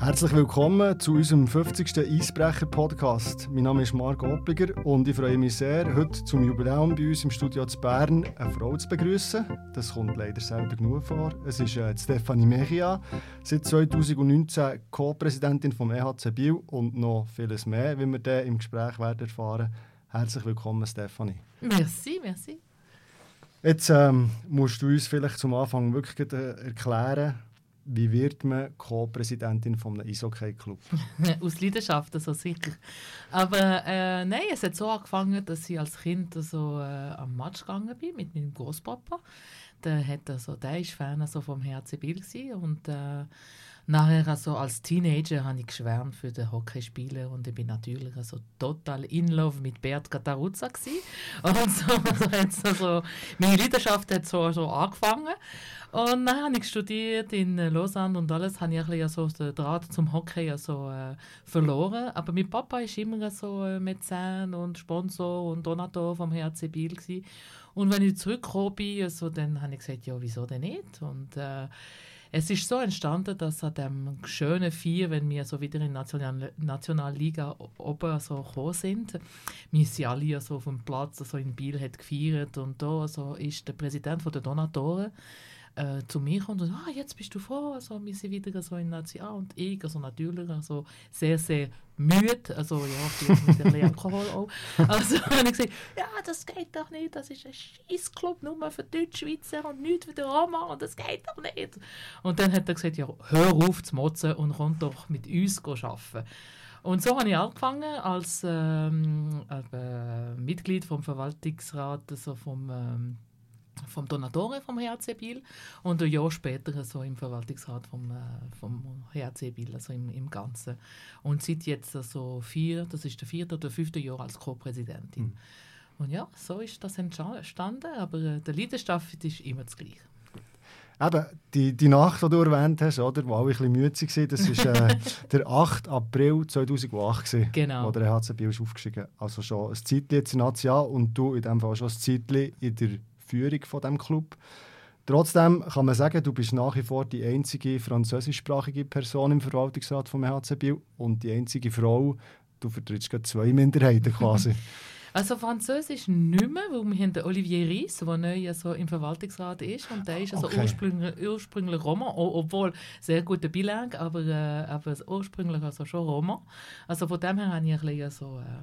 Herzlich willkommen zu unserem 50. Eisbrecher-Podcast. Mein Name ist Marc Oppiger und ich freue mich sehr, heute zum Jubiläum bei uns im Studio zu Bern eine Frau zu begrüßen. Das kommt leider selten genug vor. Es ist äh, Stefanie Mejia, seit 2019 Co-Präsidentin vom EHC Biel und noch vieles mehr, wie wir dann im Gespräch werden erfahren. Herzlich willkommen, Stefanie. Merci, merci. Jetzt ähm, musst du uns vielleicht zum Anfang wirklich äh, erklären, wie wird man Co-Präsidentin von einem Eishockey-Club? Aus Leidenschaft, also sicher. Aber äh, nein, es hat so angefangen, dass ich als Kind also, äh, am Match gegangen bin mit meinem Großpapa. Der, hat, also, der ist Fan also, vom HC Biel und äh, Nachher also als Teenager habe ich geschwärmt für den Hockeyspieler und ich bin natürlich also total in love mit Bert Cataruzza Und so, also, also, meine Leidenschaft hat so, so angefangen. Und dann habe ich studiert in Lausanne und alles habe ich ein so den Draht zum Hockey also, äh, verloren. Aber mein Papa war immer so äh, Mäzen und Sponsor und Donator vom HC Biel. Gewesen. Und wenn ich zurückgekommen bin, also, dann habe ich gesagt, ja, wieso denn nicht? Und äh, es ist so entstanden, dass an dem schönen Vier, wenn wir so wieder in National Nationalliga oben so gekommen sind, wir sind alle so auf dem Platz so in Biel hat gefeiert und da so ist der Präsident der Donatoren äh, zu mir kommt und sagt, ah, jetzt bist du froh, also wir sind wieder so in Nazi ah, und ich, also natürlich also sehr, sehr müde, also ja, vielleicht mit ein Alkohol auch. Also habe ich gesagt, ja, das geht doch nicht, das ist ein Scheißclub nur für Deutschschweizer und nichts für die Roma und das geht doch nicht. Und dann hat er gesagt, ja, hör auf zu motzen und komm doch mit uns arbeiten. Und so habe ich angefangen als ähm, äh, Mitglied vom Verwaltungsrat, also vom ähm, vom Donatore vom HC Biel und ein Jahr später so im Verwaltungsrat vom, äh, vom HC Biel, also im, im Ganzen. Und seit jetzt also vier, das ist der vierte oder fünfte Jahr als Co-Präsidentin. Mhm. Und ja, so ist das entstanden, aber äh, der Leidenschaft ist immer das Gleiche. Eben, die, die Nacht, die du erwähnt hast, oder, wo alle ein bisschen müde waren, das war äh, der 8. April 2008, gewesen, genau. wo der HC Biel ist aufgestiegen Also schon ein Zeitchen jetzt in National und du in dem Fall schon ein Zeitchen in der Führung von dem Club. Trotzdem kann man sagen, du bist nach wie vor die einzige französischsprachige Person im Verwaltungsrat vom HC Biel und die einzige Frau. Du vertrittst gerade zwei Minderheiten quasi. Also Französisch nicht mehr, weil wir haben den Olivier Ries, der neu also im Verwaltungsrat ist und der ist also okay. ursprünglich, ursprünglich Roma, obwohl sehr guter Bilang, aber, äh, aber ursprünglich also schon Roma. Also von dem her habe ich ein bisschen so... Äh,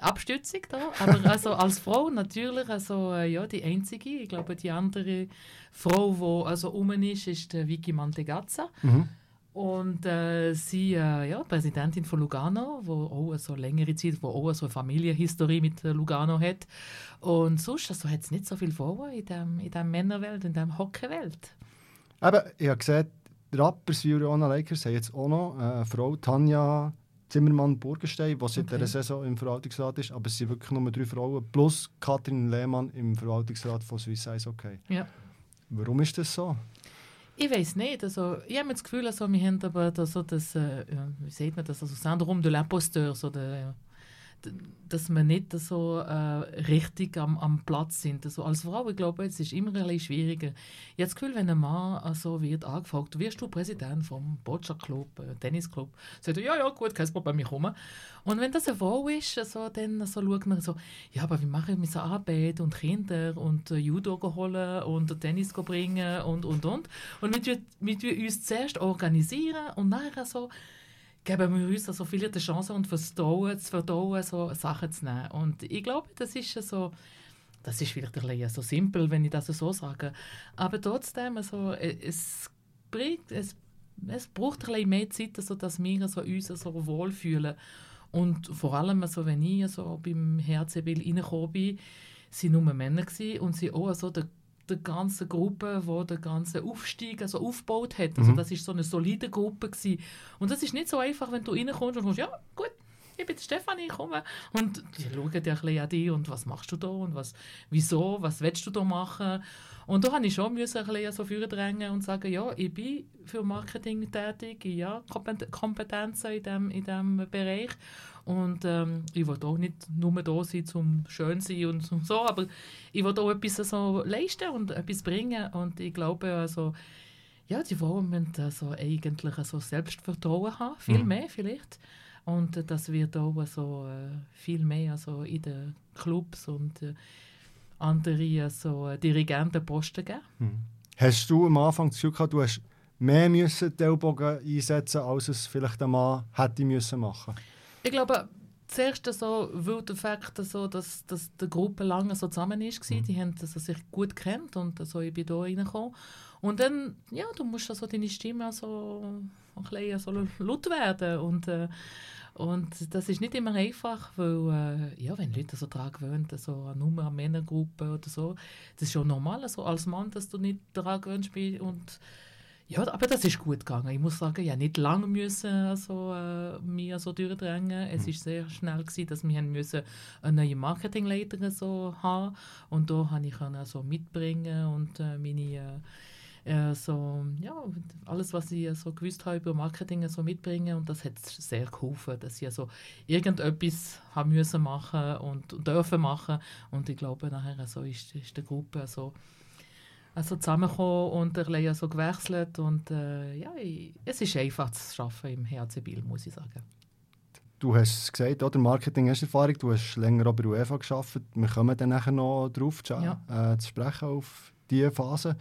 Abstützung da. Aber also als Frau natürlich also, äh, ja, die einzige. Ich glaube, die andere Frau, die also um ist, ist die Vicky Mantegazza. Mhm. Und äh, sie äh, ja, Präsidentin von Lugano, wo auch so längere Zeit, wo auch so eine Familienhistorie mit Lugano hat. Und sonst also, hat es nicht so viel vor in der in dem Männerwelt, in der Hockeywelt. Aber ich habe gesehen, Rappers wie Uriana Lakers haben jetzt auch noch eine Frau, Tanja Zimmermann Burgenstein, die seit okay. dieser Saison im Verwaltungsrat ist. Aber es sind wirklich nur drei Frauen plus Katrin Lehmann im Verwaltungsrat von Swiss Ice Okay. Ja. Warum ist das so? Ich weiß nicht. Also, ich habe das Gefühl, also, wir haben aber das, so das äh, wie sieht man das, also Syndrom de l'imposteur, so der, dass wir nicht so äh, richtig am, am Platz sind. Also als Frau, ich glaube, es ist immer ein bisschen schwieriger. Ich habe das Gefühl, wenn ein Mann also wird angefragt, wirst du Präsident vom Boccia-Club, äh, Tennisclub, sagt er, ja, ja, gut, kein Problem, ich komme. Und wenn das eine Frau ist, also, dann also, schaut man so, ja, aber wie mache ich mit so Arbeit und Kinder und äh, Judo holen und Tennis bringen und, und, und. Und wir, wir uns zuerst organisieren und nachher so, geben wir uns also viele die Chance und Vertrauen, zu verdauen, so Sachen zu nehmen. Und ich glaube, das ist so, das ist vielleicht ein bisschen so simpel, wenn ich das so sage, aber trotzdem, also, es, bringt, es, es braucht ein bisschen mehr Zeit, also, dass wir also uns so wohlfühlen. Und vor allem, also, wenn ich also beim HCB reingekommen bin, waren nur Männer und sie auch also der der ganzen Gruppe, wo der ganze Aufstieg also aufgebaut hat. Also mhm. das ist so eine solide Gruppe gewesen. Und das ist nicht so einfach, wenn du reinkommst und kommst, ja gut, ich bin Stefanie, ich komme. Und die schauen ja ein bisschen an dich und was machst du da und was, wieso, was willst du da machen. Und da habe ich schon müssen ein bisschen so drängen und sagen, ja, ich bin für Marketing tätig, ja, Kompetenzen in diesem in dem Bereich. Und ähm, ich will auch nicht nur da sein, um schön sein und so, aber ich will auch etwas so leisten und etwas bringen. Und ich glaube, also, ja, die Frauen müssen also eigentlich so Selbstvertrauen haben, viel mhm. mehr vielleicht. Und das wird auch so äh, viel mehr also in den Clubs und äh, andere so äh, Dirigentenposten geben. Mhm. Hast du am Anfang das Gefühl gehabt, du hast mehr müssen die Ellbogen einsetzen müssen, als es vielleicht ein Mann hätte müssen machen Ich glaube, zuerst so, weil der Fakt, so, dass, dass die Gruppe lange so zusammen war, mhm. die haben also sich gut kennt und so, ich bin da reingekommen. Und dann, ja, du musst also deine Stimme also ein bisschen so laut werden und äh, und das ist nicht immer einfach, weil äh, ja, wenn Leute so daran gewöhnt, so Nummer an Männergruppe oder so, das ist schon normal, also als Mann, dass du nicht daran gewöhnt bist und ja, aber das ist gut gegangen. Ich muss sagen, ja, nicht lange müssen also, äh, mir so durchdrängen. Es mhm. ist sehr schnell gewesen, dass wir haben müssen eine neue Marketingleiterin so haben und da habe ich können so mitbringen und äh, meine äh, so, ja, alles, was ich so gewusst habe über Marketing so mitbringen und das hat sehr geholfen, dass ich so irgendetwas haben müssen machen und, und dürfen machen und ich glaube nachher so ist, ist die Gruppe so also zusammengekommen und ein bisschen so gewechselt und äh, ja, ich, es ist einfach zu arbeiten im HC Biel, muss ich sagen. Du hast es gesagt, oder? Marketing hast Erfahrung, du hast länger auch bei UEFA gearbeitet. Wir kommen dann nachher noch darauf zu, ja. äh, zu sprechen auf diese Phase.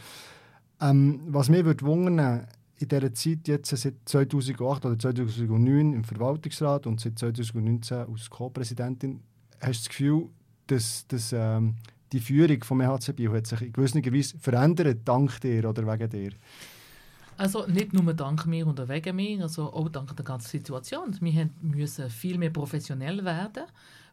Ähm, was mich würde wundern, in dieser Zeit, jetzt seit 2008 oder 2009 im Verwaltungsrat und seit 2019 als Co-Präsidentin, hast du das Gefühl, dass, dass ähm, die Führung vom EHC hat sich in gewisser Weise verändert, dank dir oder wegen dir? Also nicht nur dank mir oder wegen mir, also auch dank der ganzen Situation. Wir müssen viel mehr professionell werden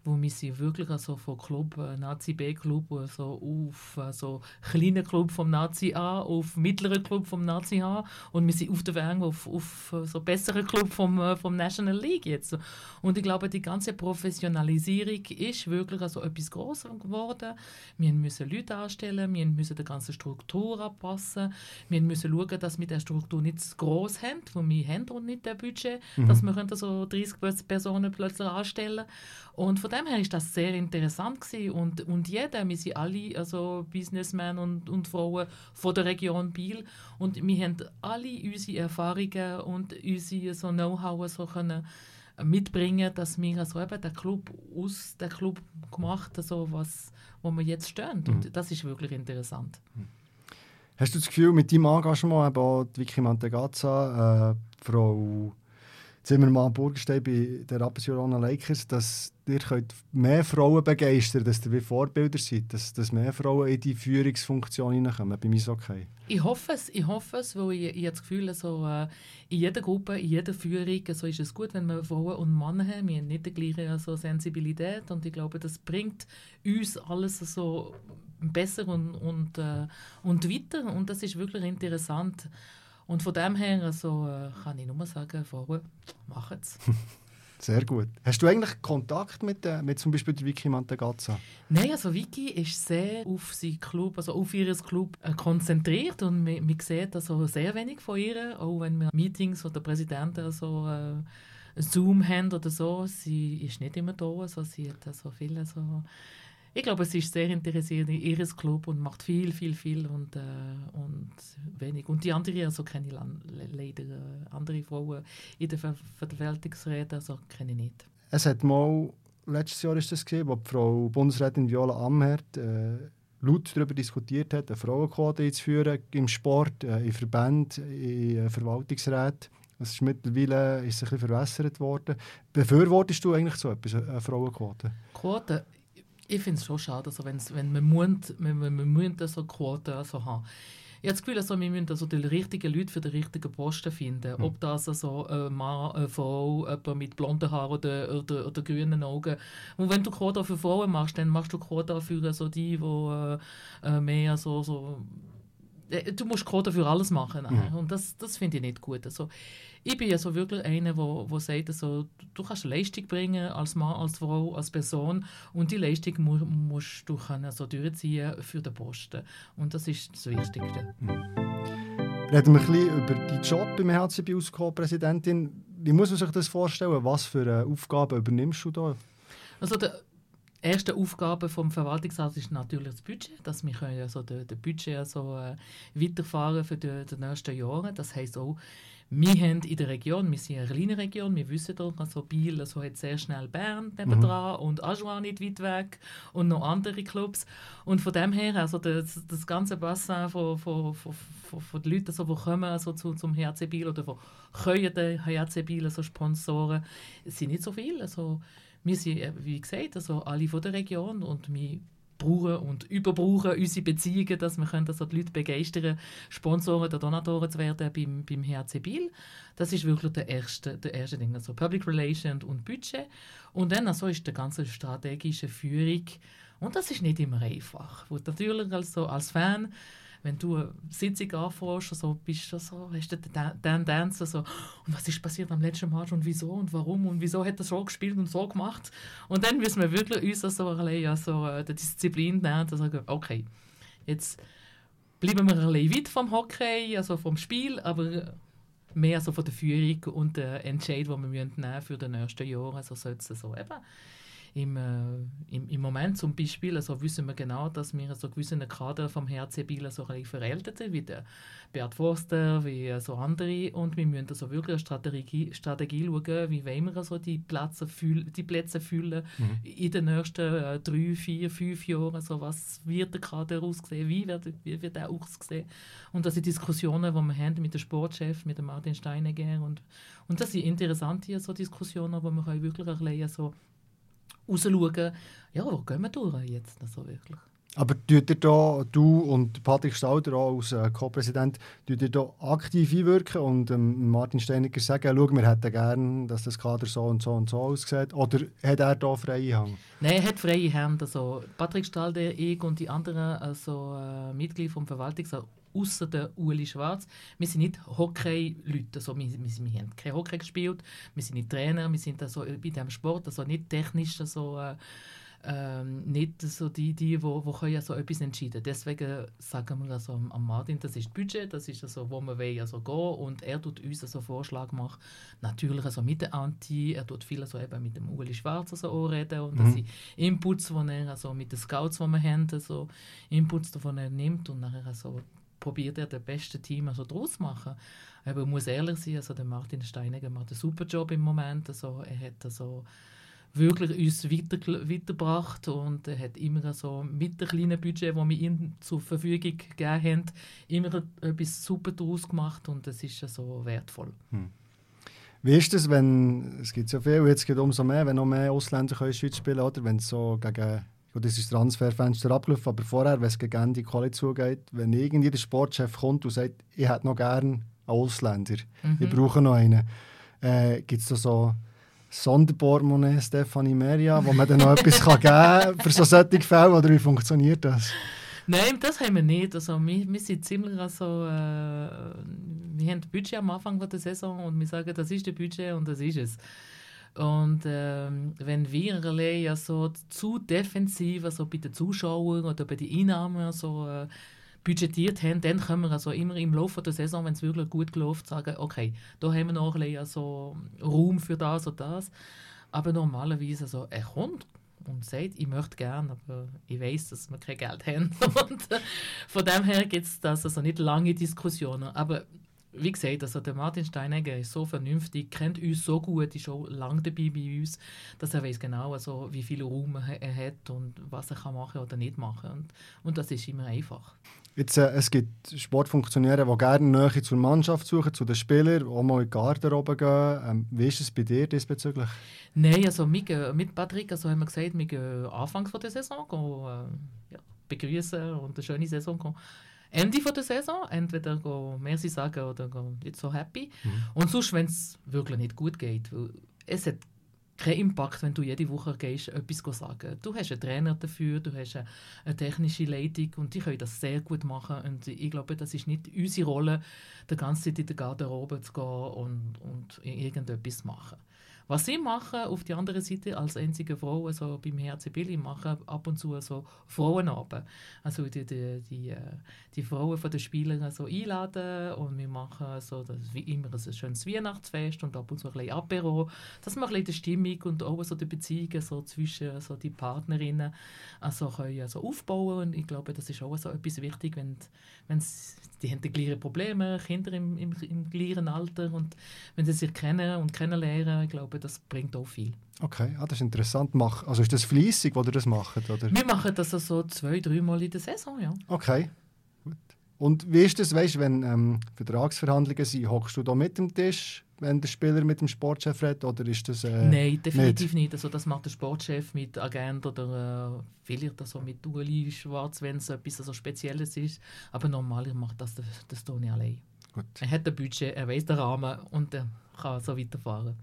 wo wir sind wirklich also von Club, äh, Nazi B-Club, also auf also kleinen Club vom Nazi A, auf mittleren Club vom Nazi A und wir sind auf der Weg auf, auf so besseren Club vom, äh, vom National League jetzt. Und ich glaube, die ganze Professionalisierung ist wirklich also etwas Grosses geworden. Wir müssen Leute anstellen, wir müssen die ganze Struktur anpassen, wir müssen schauen, dass wir die Struktur nicht zu gross haben, wo wir haben und nicht das Budget, mhm. dass wir so 30 Personen plötzlich anstellen und von dem her ist das sehr interessant gewesen. und und jeder, wir sind alle also Businessmen und, und Frauen von der Region Biel und wir haben alle unsere Erfahrungen und unser so Know-how so können mitbringen, dass wir also eben den Club aus dem Club gemacht also was wo wir jetzt stehen und mhm. das ist wirklich interessant. Mhm. Hast du das Gefühl, mit deinem Engagement, eben auch die Vicky Mantegazza, äh, Frau Zimmermann Burgenstein bei den Rapid Lakers, dass ihr könnt mehr Frauen begeistern dass ihr wie Vorbilder seid, dass, dass mehr Frauen in die Führungsfunktion hineinkommen bei Eishockey? Ich hoffe es, ich hoffe es, weil ich, ich das Gefühl, so, äh, in jeder Gruppe, in jeder Führung so ist es gut, wenn wir Frauen und Männer haben. Wir haben nicht die gleiche also, Sensibilität und ich glaube, das bringt uns alles so besser und, und, äh, und weiter und das ist wirklich interessant. Und von dem her also, äh, kann ich nur sagen, Frauen, machen es. Sehr gut. Hast du eigentlich Kontakt mit, äh, mit zum Beispiel der Vicky Mantegazza? Nein, also Vicky ist sehr auf sie Club, also auf ihr Club äh, konzentriert und man, man sieht also sehr wenig von ihr, auch wenn wir Meetings oder Präsidenten so äh, Zoom haben oder so. Sie ist nicht immer da, also sie hat also viele so ich glaube, sie ist sehr interessiert in ihres Club und macht viel, viel, viel und, äh, und wenig. Und die andere, also kenne ich leider äh, andere Frauen in der Ver Verwaltungsräten, also kenne ich nicht. Es hat mal, letztes Jahr ist das gesehen, wo die Frau Bundesrätin Viola Amherd äh, laut darüber diskutiert hat, eine Frauenquote einzuführen im Sport, äh, in Verbänden, in äh, Verwaltungsräten. Das ist mittlerweile ist ein bisschen verwässert worden. Befürwortest du eigentlich so etwas, eine Frauenquote? Quote? Ich finde es schon schade, also wenn man muss, wenn man, man muss so Quoten also haben. Ich habe das Gefühl, also, wir müssen also die richtigen Leute für den richtigen Posten finden. Mhm. Ob das also ein Mann, eine Frau, jemand mit blonden Haaren oder, oder, oder grünen Augen. Und wenn du Quota für Frauen machst, dann machst du Quota für so die, die äh, mehr so, so äh, du musst Quota für alles machen. Mhm. Und das, das finde ich nicht gut. Also, ich bin ja so wirklich einer, der, der sagt, also, du kannst Leistung bringen als Mann, als Frau, als Person und die Leistung mu musst du können so durchziehen für den Posten. Und das ist das Wichtigste. Mhm. Reden wir ein bisschen über deinen Job beim HCB als Co-Präsidentin. Wie muss man sich das vorstellen? Was für Aufgaben übernimmst du da? Also der erste Aufgabe vom Verwaltungsrat ist natürlich das Budget, dass wir können also den, den Budget also, äh, weiterfahren für die, die nächsten Jahre. Das heißt auch, wir haben in der Region, wir sind eine kleine Region, wir wissen doch, also Biel also hat sehr schnell Bern nebendran mhm. und Ajoie nicht weit weg und noch andere Clubs. Und von dem her, also das, das ganze Bassin von, von, von, von, von den Leuten, also, die kommen also zu, zum HC Biel oder von können den HC Biel also Sponsoren, sind nicht so viele. Also, wir sind, äh, wie gesagt, also alle von der Region und wir brauchen und überbrauchen unsere Beziehungen, dass wir können, also die Leute begeistern Sponsoren oder Donatoren zu werden beim, beim HC Biel. Das ist wirklich der erste, der erste Ding, also Public Relations und Budget. Und dann also ist die ganze strategische Führung und das ist nicht immer einfach. Natürlich also als Fan wenn du eine Sitzung anfährst, so, bist du so, hast du den Dance so, und was ist passiert am letzten Match und wieso und warum und wieso hat er so gespielt und so gemacht. Und dann müssen wir wirklich uns so allein also, äh, die Disziplin nehmen sagen, okay, jetzt bleiben wir ein bisschen weit vom Hockey, also vom Spiel, aber mehr so von der Führung und der Entscheid, den wir nehmen für die nächsten Jahre. Also sollte es so eben im, äh, im, im Moment zum Beispiel also wissen wir genau, dass wir so gewisse Kader vom HC Biel so ein verältet sind, wie der Bert Forster, wie so andere. Und wir müssen also wirklich eine Strategie, Strategie schauen, wie wollen wir also die, Plätze füll, die Plätze füllen mhm. in den nächsten äh, drei, vier, fünf Jahren. Also was wird der Kader aussehen, wie wird, wie wird er aussehen. Und das sind Diskussionen, die wir haben mit dem Sportchef, mit dem Martin Steinegger. Und, und das sind interessante so Diskussionen, wo wir wirklich ein bisschen so rausschauen, ja, wo gehen wir durch jetzt also wirklich. Aber tut ihr da, du und Patrick Stauder als äh, Co-Präsident, tut ihr da aktiv einwirken und ähm, Martin Steiniger sagen, schau, wir hätten gerne, dass das Kader so und so und so aussieht? Oder hat er da freie Hand? Nein, er hat freie Hand. Also Patrick Stalder, ich und die anderen also, äh, Mitglieder vom Verwaltungsrat außer der Uli Schwarz. Wir sind nicht Hockey-Leute, also wir, wir, wir, haben kein Hockey gespielt, wir sind nicht Trainer, wir sind also bei diesem Sport, also nicht technisch, also, äh, ähm, nicht so die, die wo, wo können so etwas entscheiden. Deswegen sagen wir also am Martin, das ist das Budget, das ist also, wo wir wollen also gehen und er tut uns also Vorschlag machen, natürlich also mit der Anti, er tut viel also eben mit dem Uli Schwarz also auch reden und mhm. das sind Inputs, die er also mit den Scouts, die wir haben, also Inputs, die er nimmt und nachher also probiert er das beste Team also daraus zu machen. Aber ich muss ehrlich sein, also der Martin Steinegger macht einen super Job im Moment. Also er hat also wirklich uns weiter, weitergebracht und er hat immer so mit dem kleinen Budget, das wir ihm zur Verfügung gegeben haben, immer etwas super daraus gemacht und das ist so wertvoll. Hm. Wie ist es, wenn, es gibt so viel, jetzt geht umso mehr, wenn noch mehr Ausländer der Schweiz spielen oder wenn es so gegen Gut, das ist das Transferfenster abgelaufen, aber vorher, wenn es gegen Ende Quali zugeht, wenn irgendwie der Sportchef kommt und sagt, ich hätte noch gerne einen Ausländer, mhm. ich brauche noch einen, äh, gibt es da so Sonderportemonnaie Stefanie Meria, wo man dann noch etwas kann geben für so solche Fälle, oder wie funktioniert das? Nein, das haben wir nicht. Also, wir, wir sind ziemlich also, äh, wir haben das Budget am Anfang der Saison und wir sagen, das ist das Budget und das ist es. Und ähm, wenn wir ja so zu defensiv also bei den Zuschauern oder bei den Einnahmen so, äh, budgetiert haben, dann können wir also immer im Laufe der Saison, wenn es wirklich gut läuft, sagen, okay, da haben wir noch ein bisschen also Raum für das oder das. Aber normalerweise, also, er kommt und sagt, ich möchte gerne, aber ich weiß, dass wir kein Geld haben. und äh, von dem her gibt es also nicht lange Diskussionen. Aber wie gesagt, also der Martin Steinegger ist so vernünftig, kennt uns so gut, ist schon lange dabei bei uns, dass er weiß genau, also, wie viel Raum er hat und was er kann machen oder nicht machen und, und das ist immer einfach. Jetzt, äh, es gibt Sportfunktionäre, die gerne Nähe zur Mannschaft suchen, zu den Spielern, auch mal in die Garderobe gehen. Ähm, wie ist es bei dir diesbezüglich? Nein, also wir, mit Patrick also haben wir gesagt, wir gehen anfangs der Saison gehen, äh, ja, begrüßen und eine schöne Saison gehen Ende der Saison. Entweder go Merci sagen oder go nicht so happy. Mhm. Und sonst, wenn es wirklich nicht gut geht. Weil es hat keinen Impact, wenn du jede Woche gehst, etwas sagen. Du hast einen Trainer dafür, du hast eine, technische Leitung und die können das sehr gut machen. Und ich glaube, das ist nicht unsere Rolle, die ganze Zeit in der Garderobe zu gehen und, und irgendetwas zu machen. Was sie machen, auf die andere Seite, als einzige Frau also beim HC Billy, machen ab und zu so Frauenabend. Also die, die, die, äh, die Frauen von den Spielern also einladen und wir machen so, das wie immer ein schönes Weihnachtsfest und ab und zu ein bisschen Apero, dass man ein bisschen die Stimmung und auch so die Beziehungen so zwischen so die Partnerinnen also können also aufbauen und ich glaube, das ist auch so etwas wichtig, wenn, wenn die haben die gleichen Probleme, Kinder im, im, im gleichen Alter und wenn sie sich kennen und kennenlernen, ich glaube, das bringt auch viel. Okay, ah, das ist interessant. Mach, also ist das fließig, wo ihr das macht? Oder? Wir machen das so zwei, dreimal in der Saison, ja. Okay. Und wie ist das, weißt, wenn ähm, Vertragsverhandlungen sind, hockst du da mit dem Tisch, wenn der Spieler mit dem Sportchef redet, oder ist das äh, Nein, definitiv nicht. nicht. Also das macht der Sportchef mit Agent oder äh, vielleicht also mit Uli Schwarz, wenn es etwas also Spezielles ist. Aber normalerweise macht das der, der Toni allein. Gut. Er hat ein Budget, er weiß den Rahmen und er kann so weiterfahren.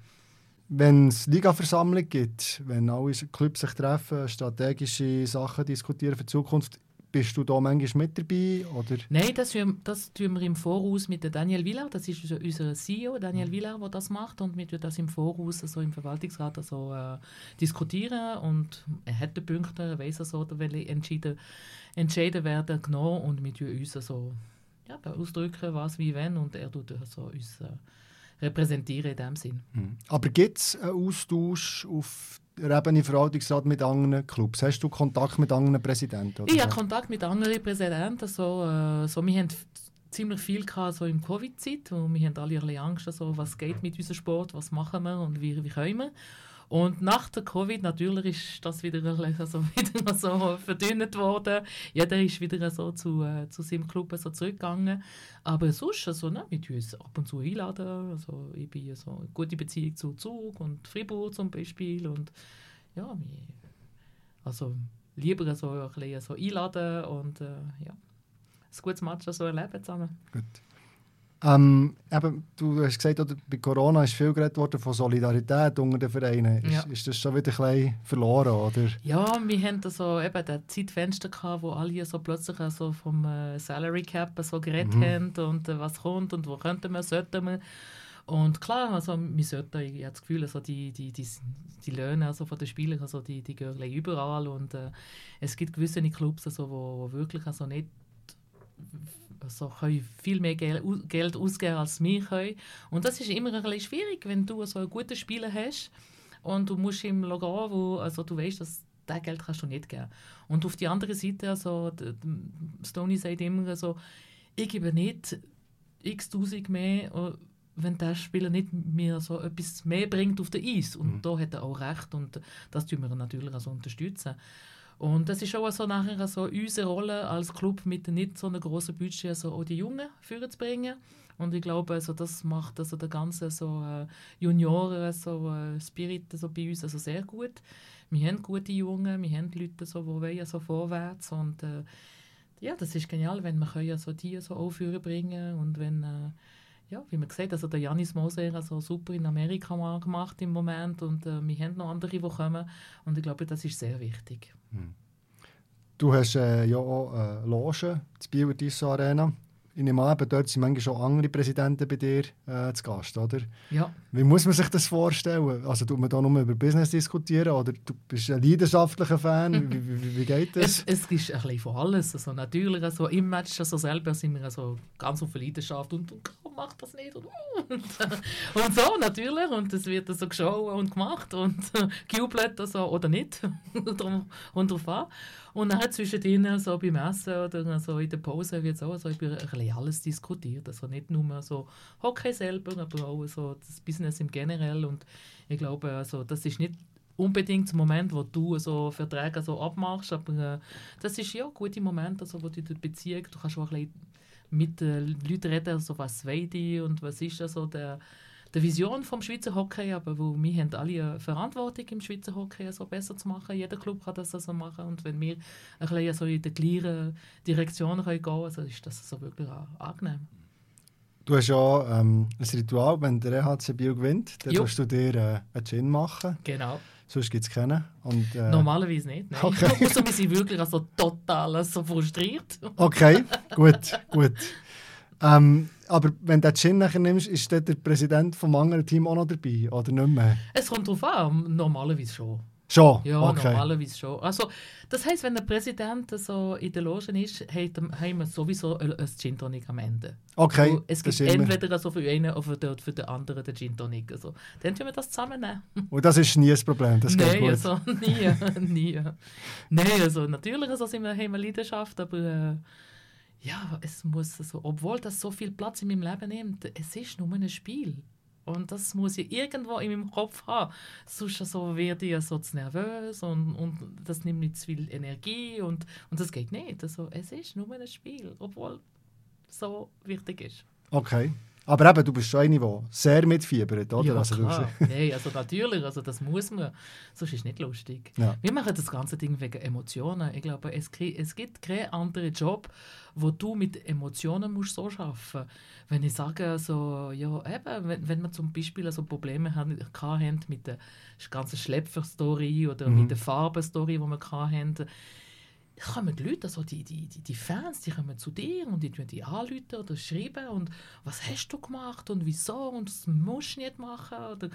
Wenn es Ligaversammlung gibt, wenn alle Clubs sich treffen, strategische Sachen diskutieren für die Zukunft, bist du da manchmal mit dabei? Oder? Nein, das, das tun wir im Voraus mit Daniel Villar. Das ist unser CEO, Daniel mhm. Villar, der das macht. Und wir tun das im Voraus also im Verwaltungsrat also, äh, diskutieren. Und er hat die Punkte, er weiß also, welche entschieden, entschieden werden genau. Und wir tun uns also, ja, ausdrücken, was, wie, wenn. Und er tut also uns äh, repräsentieren in dem Sinn. Mhm. Aber gibt es einen Austausch auf der Ebene Verwaltungsrat mit anderen Clubs? Hast du Kontakt mit anderen Präsidenten? Oder? Ich habe Kontakt mit anderen Präsidenten. So, äh, so, wir haben ziemlich viel gehabt, so in Covid-Zeit, wo wir haben alle ein bisschen Angst, also, was geht mit unserem Sport, was machen wir und wie, wie können wir. Und nach der Covid natürlich ist das wieder, also wieder so verdünnt worden. Jeder ist wieder so zu, äh, zu seinem Club so zurückgegangen. Aber sonst, also, ne, wir uns ab und zu einladen. Also, ich bin so eine gute Beziehung zu Zug und Fribourg zum Beispiel. Und ja, also lieber so ein bisschen so einladen und äh, ja, ein gutes Match so erleben zusammen. Gut. Ähm, eben, du hast gesagt, oder, bei Corona ist viel geredet worden von Solidarität unter den Vereinen. Ist, ja. ist das schon wieder ein bisschen verloren, oder? Ja, wir hatten so eben das Zeitfenster gehabt, wo alle so plötzlich so vom äh, Salary Cap so geredet mhm. haben und äh, was kommt und wo könnten wir, sollten wir. Und klar, also wir sollten, ich habe das Gefühl, also die, die, die, die Löhne also von den Spielern, also die, die gehen überall und äh, es gibt gewisse Clubs, also, wo, wo wirklich also nicht also können viel mehr Geld ausgeben als wir können. Und das ist immer ein bisschen schwierig, wenn du so einen guten Spieler hast und du musst ihm gehen, wo also du weißt, dass das Geld kannst du nicht geben. Und auf die andere Seite, also Stoney sagt immer so, ich gebe nicht x Tausend mehr, äh, wenn der Spieler nicht mir so etwas mehr bringt auf der Eis. Und mhm. da hat er auch recht und das tun wir natürlich also unterstützen. Und das ist auch so nachher so unsere Rolle als Club mit nicht so einem großen Budget also auch die Jungen vorzubringen. Und ich glaube, also das macht also der ganze so äh, Junioren so äh, Spirit so bei uns also sehr gut. Wir haben gute Jungen, wir haben Leute so, die wollen so vorwärts und äh, ja, das ist genial, wenn wir können also die so aufführen bringen und wenn äh, ja, wie man sieht, also der Janis Moser also super in Amerika gemacht im Moment und äh, wir haben noch andere, die kommen und ich glaube, das ist sehr wichtig. Hm. Du hast äh, ja auch äh, Logen, die Tissot Arena. Ich nehme an, dort sind manchmal schon andere Präsidenten bei dir äh, zu Gast, oder? Ja. Wie muss man sich das vorstellen? Also tut man da nur über Business diskutieren oder du bist ein leidenschaftlicher Fan? wie, wie, wie, geht das? Es, es ist ein bisschen von alles. Also natürlich, also im Match also selber sind wir also ganz auf Leidenschaft und, und oh, mach das nicht und, und, und, so natürlich und es wird so geschaut und gemacht und äh, gejubelt also, oder nicht und drauf an. Und dann zwischendrin, so beim Essen oder so in der Pause, wird auch so über ein bisschen alles diskutiert. Also nicht nur so Hockey selber, aber auch so das Business im Generell. Und ich glaube, also, das ist nicht unbedingt der Moment, wo du so Verträge so abmachst, aber äh, das ist ja ein guter Moment, also, wo du die Beziehung, du kannst auch ein bisschen mit den Leuten reden, also was wollen die und was ist also der der Vision vom Schweizer Hockey, aber wo wir haben alle eine Verantwortung im Schweizer Hockey so besser zu machen. Jeder Club kann das also machen und wenn wir ein bisschen so in der gleichen Direktion gehen können, also ist das so wirklich angenehm. Du hast ja ähm, ein Ritual, wenn der EHC Bio gewinnt, dann musst du dir äh, einen Gin machen. Genau. Sonst gibt es keinen. Und, äh, Normalerweise nicht. Nein. Okay. Außer wir sind wirklich also total so frustriert. okay, gut, gut. Ähm, aber wenn du den Gin nachher nimmst, ist der Präsident vom anderen Team auch noch dabei, oder nicht mehr? Es kommt darauf an, normalerweise schon. Schon? Ja, okay. normalerweise schon. Also, das heisst, wenn der Präsident so in der Loge ist, haben wir sowieso ein Gin Tonic am Ende. Okay, Und es das gibt immer- entweder also für einen oder für den, für den anderen den Gin Tonic. Also, dann tun wir das zusammennehmen. Und das ist nie ein Problem, das geht Nein, also nie, nie. Nein, also natürlich also sind wir, haben wir Leidenschaft, aber äh, ja, es muss so, obwohl das so viel Platz in meinem Leben nimmt, es ist nur ein Spiel. Und das muss ich irgendwo in meinem Kopf haben. Sonst so werde ich so zu nervös und, und das nimmt nicht zu viel Energie und, und das geht nicht. Also, es ist nur ein Spiel, obwohl es so wichtig ist. Okay. Aber eben, du bist schon eine, die sehr mitfiebert, oder? Ja, also, klar. Nein, also natürlich, also das muss man. Sonst ist es nicht lustig. Ja. Wir machen das ganze Ding wegen Emotionen. Ich glaube, es, es gibt keinen anderen Job, wo du mit Emotionen musst so arbeiten Wenn ich sage, so, ja, eben, wenn, wenn wir zum Beispiel so Probleme haben, hatten mit der ganzen Schlepfer-Story oder Mhm. mit der Farben-Story, die wir hatten, kommen die Leute, also die, die, die, Fans, die kommen zu dir und die die anrufen oder schreiben und was hast du gemacht und wieso und das musst du nicht machen. Oder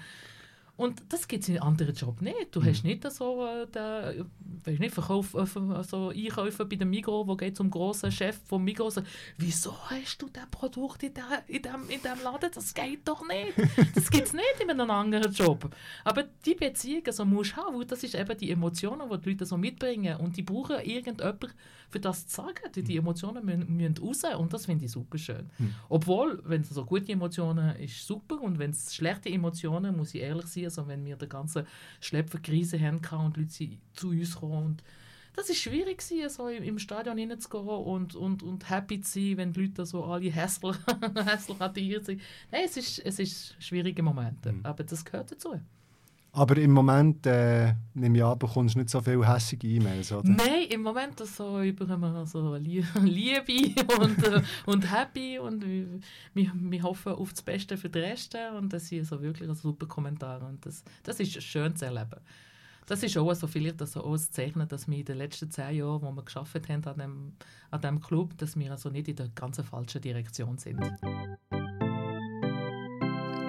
und das gibt es in anderen Jobs nicht. Du hast nicht so äh, den, nicht, Verkauf, äh, ver- so Einkäufer bei dem Migros, wo geht zum großen Chef vom Migros wieso hast du das Produkt in, der, in, dem, in dem Laden? Das geht doch nicht. Das gibt es nicht in einem anderen Job. Aber die Beziehung also musst du haben, weil das ist eben die Emotionen, die die Leute so mitbringen und die brauchen irgendjemanden, für das zu sagen. Die, die Emotionen müssen, müssen raus und das finde ich super schön. Obwohl, wenn es so gute Emotionen ist super und wenn es schlechte Emotionen, muss ich ehrlich sein, also wenn wir die ganze Schlepperkrise haben und Leute sind zu uns kommen und das ist schwierig gewesen, also im Stadion hineinzugehen und, und, und happy zu sein, wenn die Leute so alle hässlich, hässlich sind. Nein, es ist, es ist schwierige Momente, aber das gehört dazu. Aber im Moment, äh, nehme ich an, bekommst du nicht so viele hässliche E-Mails, oder? Nein, im Moment so über wir so Lie- Liebe und, äh, und Happy und wir, wir, hoffen auf das Beste für die Reste und das sind so wirklich super Kommentare und das, das ist schön zu erleben. Das ist auch so vielleicht also auch Zeichen, dass wir in den letzten zehn Jahren, wo wir geschafft haben an dem, an dem Club, dass wir also nicht in der ganz falschen Direktion sind.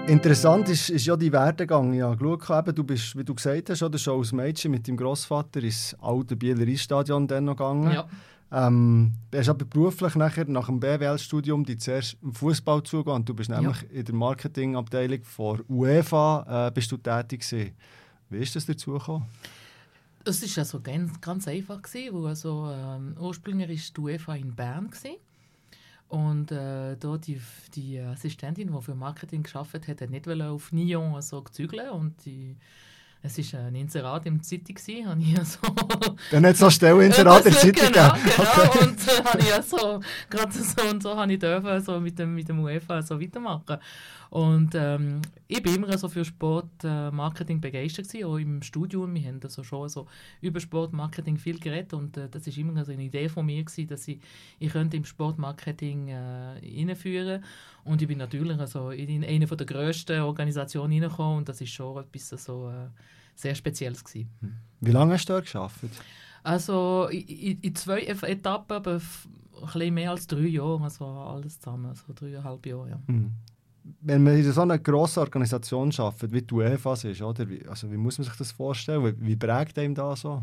Interessant ist, ist ja die Werdegang. Ja, geschaut, eben, du bist, wie du gesagt hast, oder, schon als Mädchen mit deinem Großvater ins alte Bieler Eisstadion dann noch gegangen. Ja. Ähm, du hast aber beruflich nachher, nach dem BWL-Studium zuerst im Fußball zugegangen. Du bist nämlich in der Marketingabteilung von UEFA äh, bist du tätig gewesen. Wie ist das dazu gekommen? Es war also ganz, ganz einfach, gewesen, weil also, ähm, ursprünglich war die UEFA in Bern. Gewesen. Und äh, da die, die Assistentin, die für Marketing gearbeitet hat, hat nicht auf Nyon also zügeln und die, es war ein Inserat im Zeitung, gewesen, habe ich also Dann hat es noch Stellinserat in der Zeitung genau, genau. Und äh, habe ich also, gerade so und so habe ich dürfen, so mit dem, mit dem UEFA so weitermachen. Und ähm, ich bin immer so für Sportmarketing äh, begeistert gewesen, auch im Studium. Wir haben also schon so über Sportmarketing viel geredet und äh, das ist immer so eine Idee von mir gewesen, dass ich, ich könnte im Sportmarketing äh, einführen und ich bin natürlich also in eine der grössten Organisationen hineingekommen und das ist schon etwas so äh, sehr Spezielles gewesen. Wie lange hast du dort gearbeitet? Also in, in zwei Etappen, aber ein bisschen mehr als drei Jahre, also alles zusammen, also dreieinhalb Jahre, ja. Hm. Wenn man in so einer grossen Organisation arbeitet, wie die UEFA ist, oder? Wie, also wie muss man sich das vorstellen? Wie, wie prägt einem das so?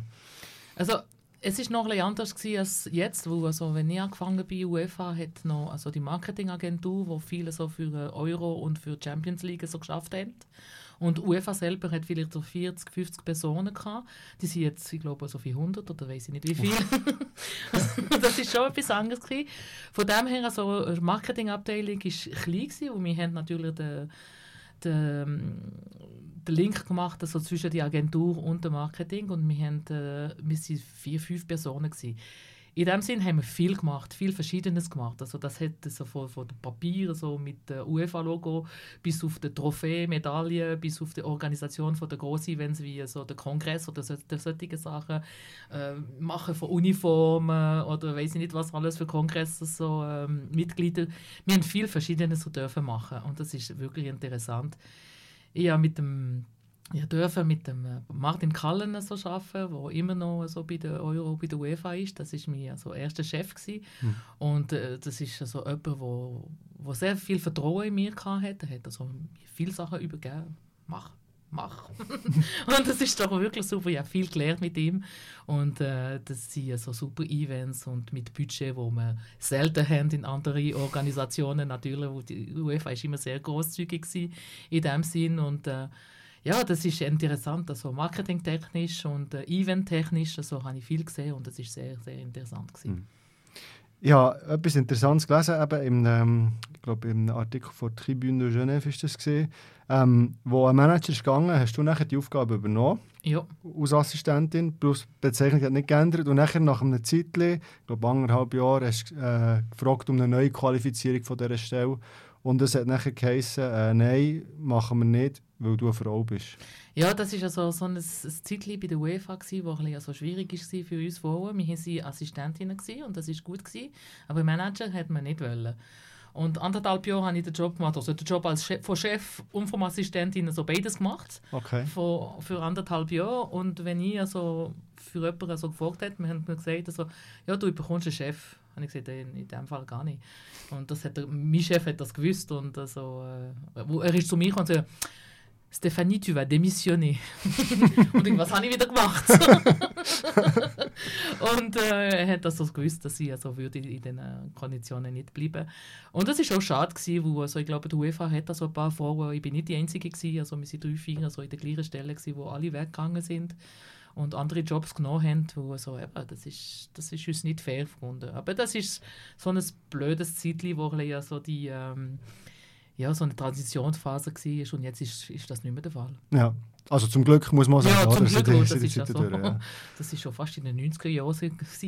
Also es ist noch bisschen anders gewesen als jetzt, weil also, wenn ich angefangen bin UEFA, hat noch also die Marketingagentur, wo viele so für Euro und für die Champions League so geschafft haben. Und UEFA selber hat vielleicht so 40, 50 Personen gehabt. Die sind jetzt, ich glaube, so 400 oder weiß ich nicht wie viel. das ist schon etwas anderes gewesen. Von dem her, also die Marketingabteilung war klein gewesen, und wir haben natürlich den, den, den Link gemacht also zwischen der Agentur und dem Marketing und wir haben, äh, wir sind vier, fünf Personen gewesen. In dem Sinn haben wir viel gemacht, viel Verschiedenes gemacht. Also das hat so von, von dem Papier so mit dem UEFA-Logo bis auf die Trophäe, Medaillen, bis auf die Organisation von der grossen Events wie so der Kongress oder so, solche Sachen, äh, machen von Uniformen oder weiß ich nicht was alles für Kongresse so ähm, Mitglieder. Wir haben viel Verschiedenes so dürfen machen und das ist wirklich interessant. Ich mit dem ja, dürfen mit dem äh, Martin Kallen so arbeiten, der immer noch so bei der Euro, bei der UEFA ist. Das war mein also, erster Chef. Mhm. Und äh, das ist also jemand, der wo, wo sehr viel Vertrauen in mir hatte. Er hat also viele Sachen übergeben. Mach, mach. und das ist doch wirklich super. Ich habe viel gelernt mit ihm. Und äh, das sind so super Events und mit Budget, wo man selten haben in anderen Organisationen. Natürlich, wo die UEFA ist immer sehr großzügig in dem Sinn. Und äh, ja, das ist interessant, also marketingtechnisch und äh, eventtechnisch, also habe ich viel gesehen und das ist sehr, sehr interessant gewesen. Mhm. Habe etwas Interessantes gelesen, eben im, ähm, ich glaube, im Artikel von Tribune de Genève ist das gesehen, ähm, wo ein Manager ist gegangen, hast du nachher die Aufgabe übernommen ja. als Assistentin, plus die Bezeichnung hat nicht geändert und nachher nach einem Zeitchen, ich glaube anderthalb Jahre, hast du äh, gefragt um eine neue Qualifizierung von dieser Stelle und es hat nachher geheißen, äh, nein, machen wir nicht, weil du eine Frau bist. Ja, das war also so ein, ein Zeitchen bei der UEFA, das ein also schwierig war für uns Frauen. Wir waren Assistentinnen und das war gut. Gewesen, aber Manager hat man nicht wollen. Und anderthalb Jahre habe ich den Job gemacht, also den Job als Chef, von Chef und vom Assistentin, also beides gemacht. Okay. Für, für anderthalb Jahre. Und wenn ich also für jemanden also gefragt habe, wir haben mir gesagt, also, ja, du bekommst einen Chef. Habe ich gesagt, in dem Fall gar nicht. Und das hat er, mein Chef hat das gewusst und also, äh, er ist zu mir gekommen und gesagt, Stéphanie, tu vas démissionner. und ich, was habe ich wieder gemacht? und äh, er hat das also gewusst, dass ich also würde in diesen Konditionen nicht bleiben. Und das war auch schade gewesen, wo also ich glaube, die UEFA hat also ein paar Frauen, ich bin nicht die Einzige gewesen, also wir sind drei, vier also in der gleichen Stelle gewesen, wo alle weggegangen sind und andere Jobs genommen haben, wo so, eben, das ist, das ist uns nicht fair gefunden. Aber das ist so ein blödes Zeitchen, wo ja so die ähm, ja, so eine Transitionsphase war und jetzt ist, ist das nicht mehr der Fall. Ja, also zum Glück muss man sagen, ja, zum Glück, das, das, ist ja so, ja. das ist schon fast in den 90er Jahren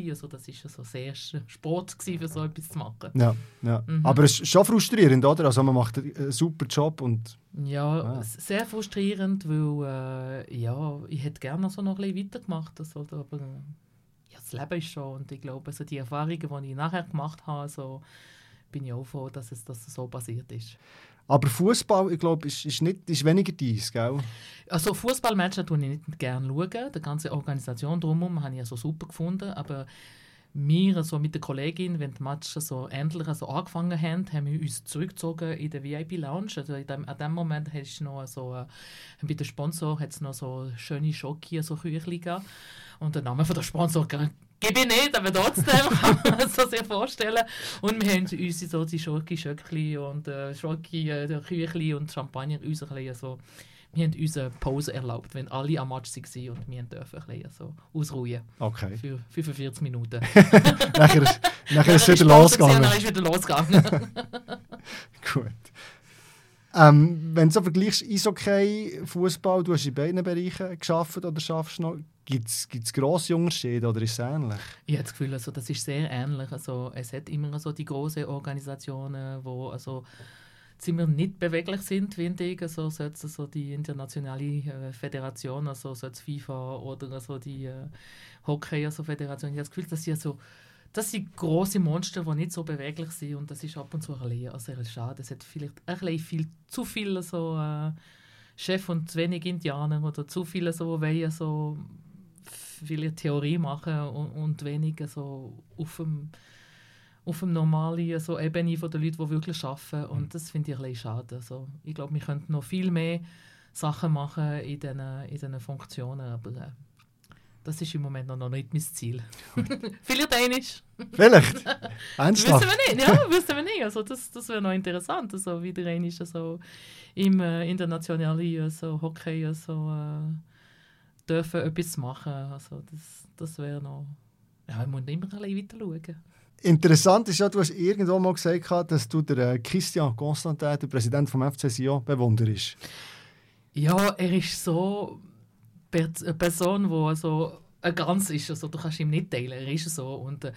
also das ist so sehr Sport für so etwas zu machen. Ja, ja. Mhm. aber es ist schon frustrierend, oder? Also man macht einen super Job und... Ja, ja. sehr frustrierend, weil äh, ja, ich hätte gerne so noch ein bisschen weitergemacht, also, aber ja, das Leben ist schon und ich glaube, also die Erfahrungen, die ich nachher gemacht habe, so, bin ich auch froh, dass es dass so passiert ist. Aber Fußball, ich glaube, ist, ist, ist weniger dies, gell? Also Fußballmatches schaue ich nicht gerne. Schauen. Die ganze Organisation drumherum habe ich also super gefunden, aber wir also mit der Kollegin, wenn die Matches so endlich also angefangen haben, haben wir uns zurückgezogen in der VIP-Lounge. Also in dem, an dem Moment hat es noch so, äh, bei dem Sponsor hat es noch so schöne Schoki, so Küchli Und der Name von der Sponsor Gebe ich nicht, aber trotzdem kann man es sich vorstellen. Und wir haben uns so die Schoki-Schöckli und äh, Schoki, äh, und Champagner uns ein bisschen so wir haben uns eine Pause erlaubt, wenn alle am Match waren und wir dürfen ein bisschen so ausruhen. Okay. Für 45 Minuten. nachher ist, nachher ist es wieder losgegangen. Nachher ist wieder losgegangen. Gut. Ähm, wenn du so vergleichst, Eishockey, Fußball, du hast in beiden Bereichen geschafft oder schaffst noch, gibt es grosse Unterschiede oder ist es ähnlich? Ich habe das Gefühl, also, das ist sehr ähnlich. Also, es hat immer so die großen Organisationen, wo also ziemlich nicht beweglich sind, finde ich. Also, also die internationale äh, Föderation, also FIFA oder also die äh, Hockey-Föderation. Also ich habe das Gefühl, dass sie so das sind große Monster, die nicht so beweglich sind und das ist ab und zu ein bisschen also schade. Es hat vielleicht ein bisschen viel, zu viele so, äh, Chef und zu wenig Indianer oder zu viele so, wollen so viele Theorie machen und, und weniger so auf dem, auf dem normalen so Ebene von den Leuten, die wirklich arbeiten und mhm. das finde ich ein bisschen schade. Also, ich glaube, wir könnten noch viel mehr Sachen machen in diesen, in Funktionen, aber äh, das ist im Moment noch nicht mein Ziel. Vielleicht einiges. Vielleicht? Ernsthaft? wissen wir nicht, ja, wissen wir nicht. Also das, das wäre noch interessant, also wieder einiges also im äh, internationalen also Hockey also, äh, dürfen etwas machen. Also das, das wäre noch... Ja, ich muss immer ein bisschen weiter schauen. Interessant ist ja, du hast irgendwo mal gesagt, dass du den äh, Christian Constantin, den Präsident vom FC Sion, bewunderst. Ja, er ist so eine Person, die also ein ganz ist. Also, du kannst ihm nicht teilen, er ist so. Und er äh,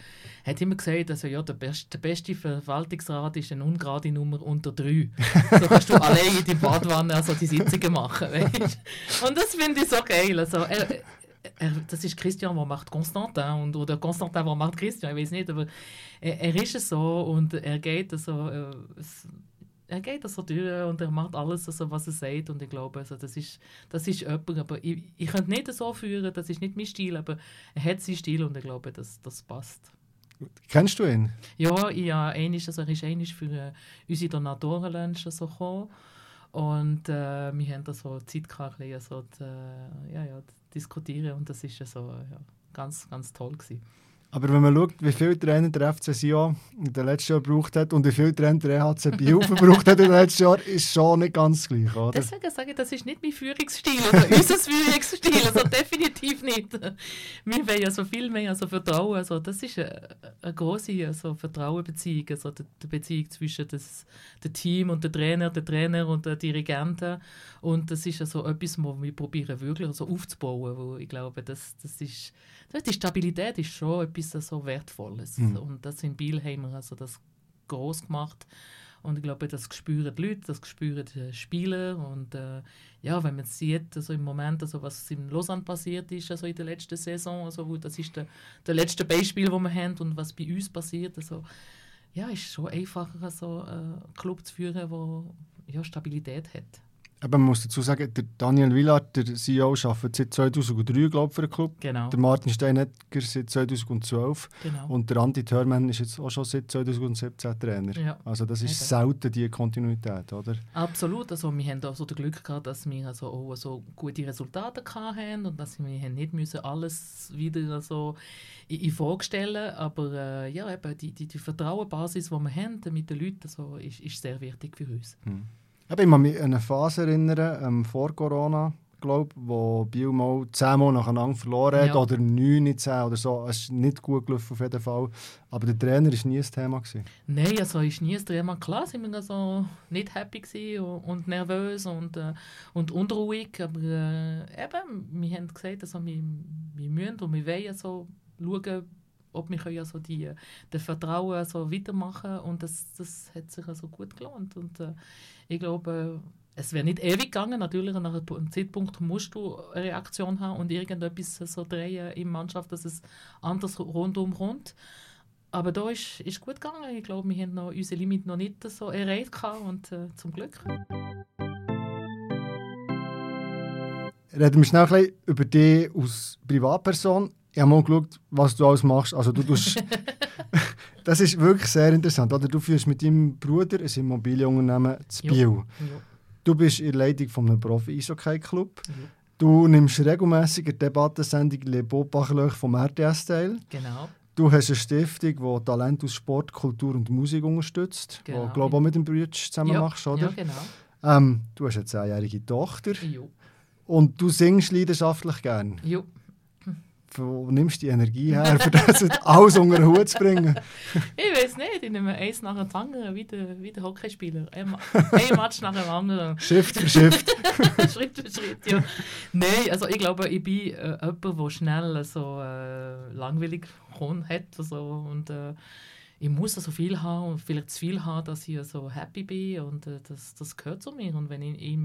hat immer gesagt, also, ja, der, best, der beste Verwaltungsrat ist eine ungerade Nummer unter drei. so kannst du allein in die Badwanne also die Sitzungen machen. Weißt? Und das finde ich so geil. Also, er, er, das ist Christian, der macht Constantin und, oder Constantin, der macht Christian, ich weiß nicht, aber er, er ist so und er geht so, äh, er geht das so durch und er macht alles, also, was er sagt und ich glaube, also, das, ist, das ist jemand, aber ich, ich könnte nicht so führen, das ist nicht mein Stil, aber er hat seinen Stil und ich glaube, das, das passt. Kennst du ihn? Ja, ich, ja einisch, also er ist einig für äh, unsere Donatorenlunch so gekommen und äh, wir haben da so Zeit gehabt, also, die, äh, ja, ja, diskutieren und das ist so ja, ganz, ganz toll gewesen. Aber wenn man schaut, wie viele Trainer der FC Sion in den letzten Jahren gebraucht hat und wie viele Trainer der EHC Biel verbraucht hat in den letzten Jahren, ist schon nicht ganz gleich, oder? Deswegen sage ich, das ist nicht mein Führungsstil oder unser Führungsstil, also definitiv nicht. Wir wollen ja so viel mehr also Vertrauen, also das ist eine, eine große also Vertrauenbeziehung, also die, die Beziehung zwischen das, dem Team und dem Trainer, der Trainer und der Dirigenten und das ist also etwas, was wir probieren wirklich also aufzubauen, wo ich glaube, das, das ist, die Stabilität ist schon etwas so Wertvolles. Mhm. Und das in Biel haben wir also das groß gemacht. Und ich glaube, das spüren die Leute, das spüren die Spieler. Und äh, ja, wenn man sieht, also im Moment, also was in Lausanne passiert ist, also in der letzten Saison, also wo, das ist der, der letzte Beispiel, das wir haben und was bei uns passiert, also ja, ist schon einfacher, so einen Club zu führen, der ja, Stabilität hat. Aber man muss dazu sagen, der Daniel Willard, der CEO, arbeitet seit 2003 glaub, für den Club. Genau. Der Martin Steinegger seit 2012. Genau. Und der Andi Thörmann ist jetzt auch schon seit 2017 Trainer. Ja. Also das ist Eben. selten die Kontinuität, oder? Absolut. Also wir haben auch so das Glück gehabt, dass wir also auch so gute Resultate hatten und dass wir nicht müssen alles wieder so in, Frage stellen Aber äh, ja, eben die, die, die Vertrauensbasis, die wir haben mit den Leuten, so, ist, ist sehr wichtig für uns. Hm. Ich kann mich an eine Phase erinnern, ähm, vor Corona, glaube wo Biel mal zehnmal nacheinander verloren hat, Ja. oder neun in zehn oder so. Es ist nicht gut gelaufen auf jeden Fall. Aber der Trainer war nie ein Thema. Gewesen. Nein, also ist nie ein Thema. Klar sind wir also nicht happy und, nervös und, äh, und unruhig, aber äh, eben, wir haben gesagt, also wir, wir müssen und wir wollen also schauen, ob wir können also die, das Vertrauen also weitermachen und das, das hat sich also gut gelohnt und äh, ich glaube, es wäre nicht ewig gegangen, natürlich an einem Zeitpunkt musst du eine Reaktion haben und irgendetwas so drehen in Mannschaft, dass es anders rundum kommt. Aber da ist es gut gegangen. Ich glaube, wir haben noch unsere Limit noch nicht so erreicht und äh, zum Glück. Reden wir schnell ein bisschen über dich als Privatperson. Ich habe mal geschaut, was du alles machst. Also du tust das ist wirklich sehr interessant. Oder? Du führst mit deinem Bruder ein Immobilienunternehmen zu Jo. Biel. Du bist in der Leitung von einem Profi-Eishockey-Club. Du nimmst regelmäßig an der Debattensendung «Le Parleur» vom RTS teil. Genau. Du hast eine Stiftung, die Talent aus Sport, Kultur und Musik unterstützt. Genau. Die, glaube auch mit dem Bruder zusammen ja. machst, oder? Ja, genau. Ähm, du hast eine zehnjährige Tochter Jo. und du singst leidenschaftlich gern. Jo. Wo nimmst du die Energie her, für das alles unter den Hut zu bringen? Ich weiß nicht, ich nehme eins nach dem anderen, wie der, wie der Hockeyspieler. Ein, ein Match nach dem anderen. Shift für Shift. Schritt für Schritt, ja. Nein, also ich glaube, ich bin äh, jemand, der schnell so äh, langweilig kommt, hat. Also, und äh, ich muss so viel haben und vielleicht zu viel haben, dass ich so happy bin und äh, das, das gehört zu mir. Und wenn ich, ich,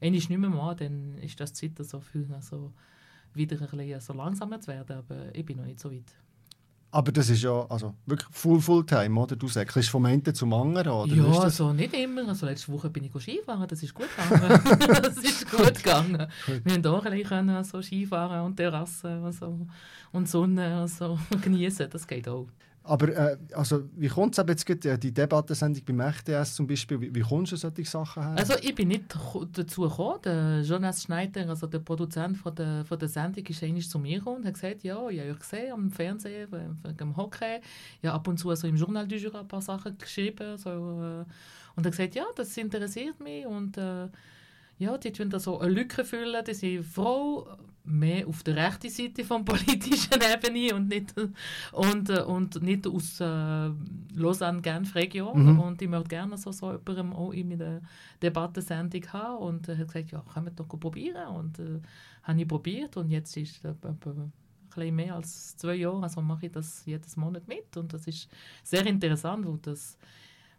ich nicht mehr mache, dann ist das Zeit so für also, wieder ein bisschen so langsamer zu werden, aber ich bin noch nicht so weit. Aber das ist ja also wirklich full Fulltime, oder? Du säckelst vom einen zum anderen, oder? ja, also nicht immer. Also letzte Woche bin ich Skifahren, das ist gut gegangen. das ist gut gegangen. Wir haben auch ein können, so Skifahren und Terrassen und, so, und Sonne und so genießen. Das geht auch. Aber äh, also, wie kommt es jetzt gerade, äh, die Debattensendung beim RTS zum Beispiel, wie, wie kommst du solche Sachen her? Also ich bin nicht dazu gekommen. Der Jonas Schneider, also der Produzent von der, von der Sendung, ist eigentlich zu mir gekommen und hat gesagt, ja, ich habe euch gesehen am Fernsehen, wegen dem Hockey. Ja, ab und zu also im Journal du Jour ein paar Sachen geschrieben. So, äh, und er hat gesagt, ja, das interessiert mich und äh, ja, die tun da so eine Lücke füllen, die sind froh, mehr auf der rechten Seite vom politischen Ebene und nicht, und, äh, und nicht aus äh, Lausanne-Genf-Region. Mhm. Und ich möchte gerne so, so jemandem auch in meiner Debattensendung haben. Und er hat gesagt, ja, können wir doch probieren. Und äh, habe ich probiert und jetzt ist ein bisschen mehr als zwei Jahre, also mache ich das jedes Monat mit. Und das ist sehr interessant, weil das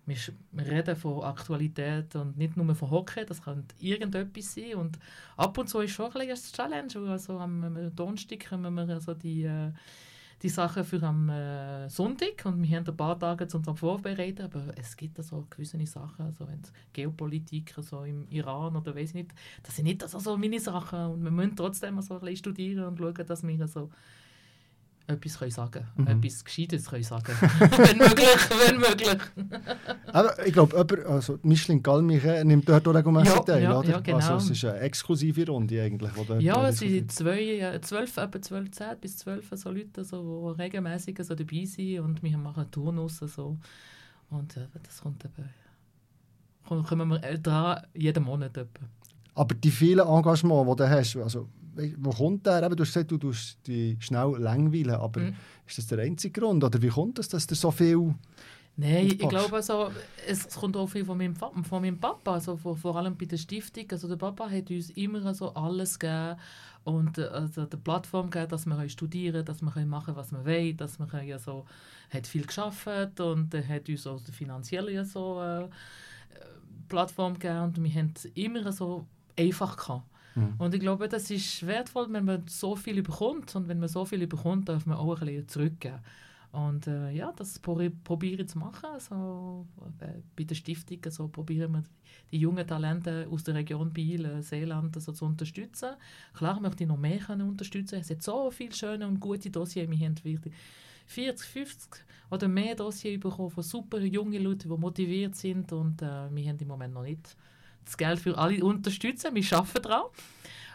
wir wir reden von Aktualität und nicht nur von Hockey, das kann irgendetwas sein. Und ab und zu ist schon ein eine Challenge. Also am Donnerstag kommen wir also die, äh, die Sachen für am äh, Sonntag und wir haben ein paar Tage zum Vorbereiten, aber es gibt so gewisse Sachen, also Geopolitik so im Iran oder weiß nicht, das sind nicht so meine Sachen und wir müssen trotzdem so ein bisschen studieren und schauen, dass wir so etwas können sagen mhm. etwas Gescheites können sagen wenn möglich, wenn möglich. Aber ich glaube, also Michelin Galmiche nimmt dort auch regelmäßig ja, teil, ja, oder? Ja, genau. Also es ist eine exklusive Runde eigentlich. Wo ja, es sind zwei, zwölf, etwa zwölf, zehn bis zwölf so Leute, so, die regelmäßig so dabei sind und wir machen Turnus so. und äh, das kommt eben, kommen wir äh, dran, jeden Monat etwa. Aber die vielen Engagements, die du hast, also wo kommt der? Eben, du hast gesagt, du tust dich schnell langweilen, aber mhm. ist das der einzige Grund? Oder wie kommt es, dass du so viel Nein, ich glaube, also, es kommt auch viel von meinem, von meinem Papa, also vor, vor, allem bei der Stiftung. Also der Papa hat uns immer so alles gegeben und äh, also die Plattform gegeben, dass wir studieren dass wir machen was wir wollen, dass wir ja so, hat viel geschafft und er hat uns auch finanziell so äh, Plattform gegeben und wir haben immer so einfach gehabt. Mhm. Und ich glaube, das ist wertvoll, wenn man so viel bekommt. Und wenn man so viel bekommt, darf man auch ein bisschen zurückgeben. Und äh, ja, das probiere ich zu machen. Also, äh, bei der Stiftung also, probieren wir die jungen Talente aus der Region Biel, äh, Seeland also, zu unterstützen. Klar möchte ich noch mehr können unterstützen. Es hat so viele schöne und gute Dossiers. Wir haben 40, 50 oder mehr Dossiers bekommen von super jungen Leuten, die motiviert sind. Und äh, wir haben im Moment noch nicht das Geld für alle unterstützen. Wir arbeiten daran.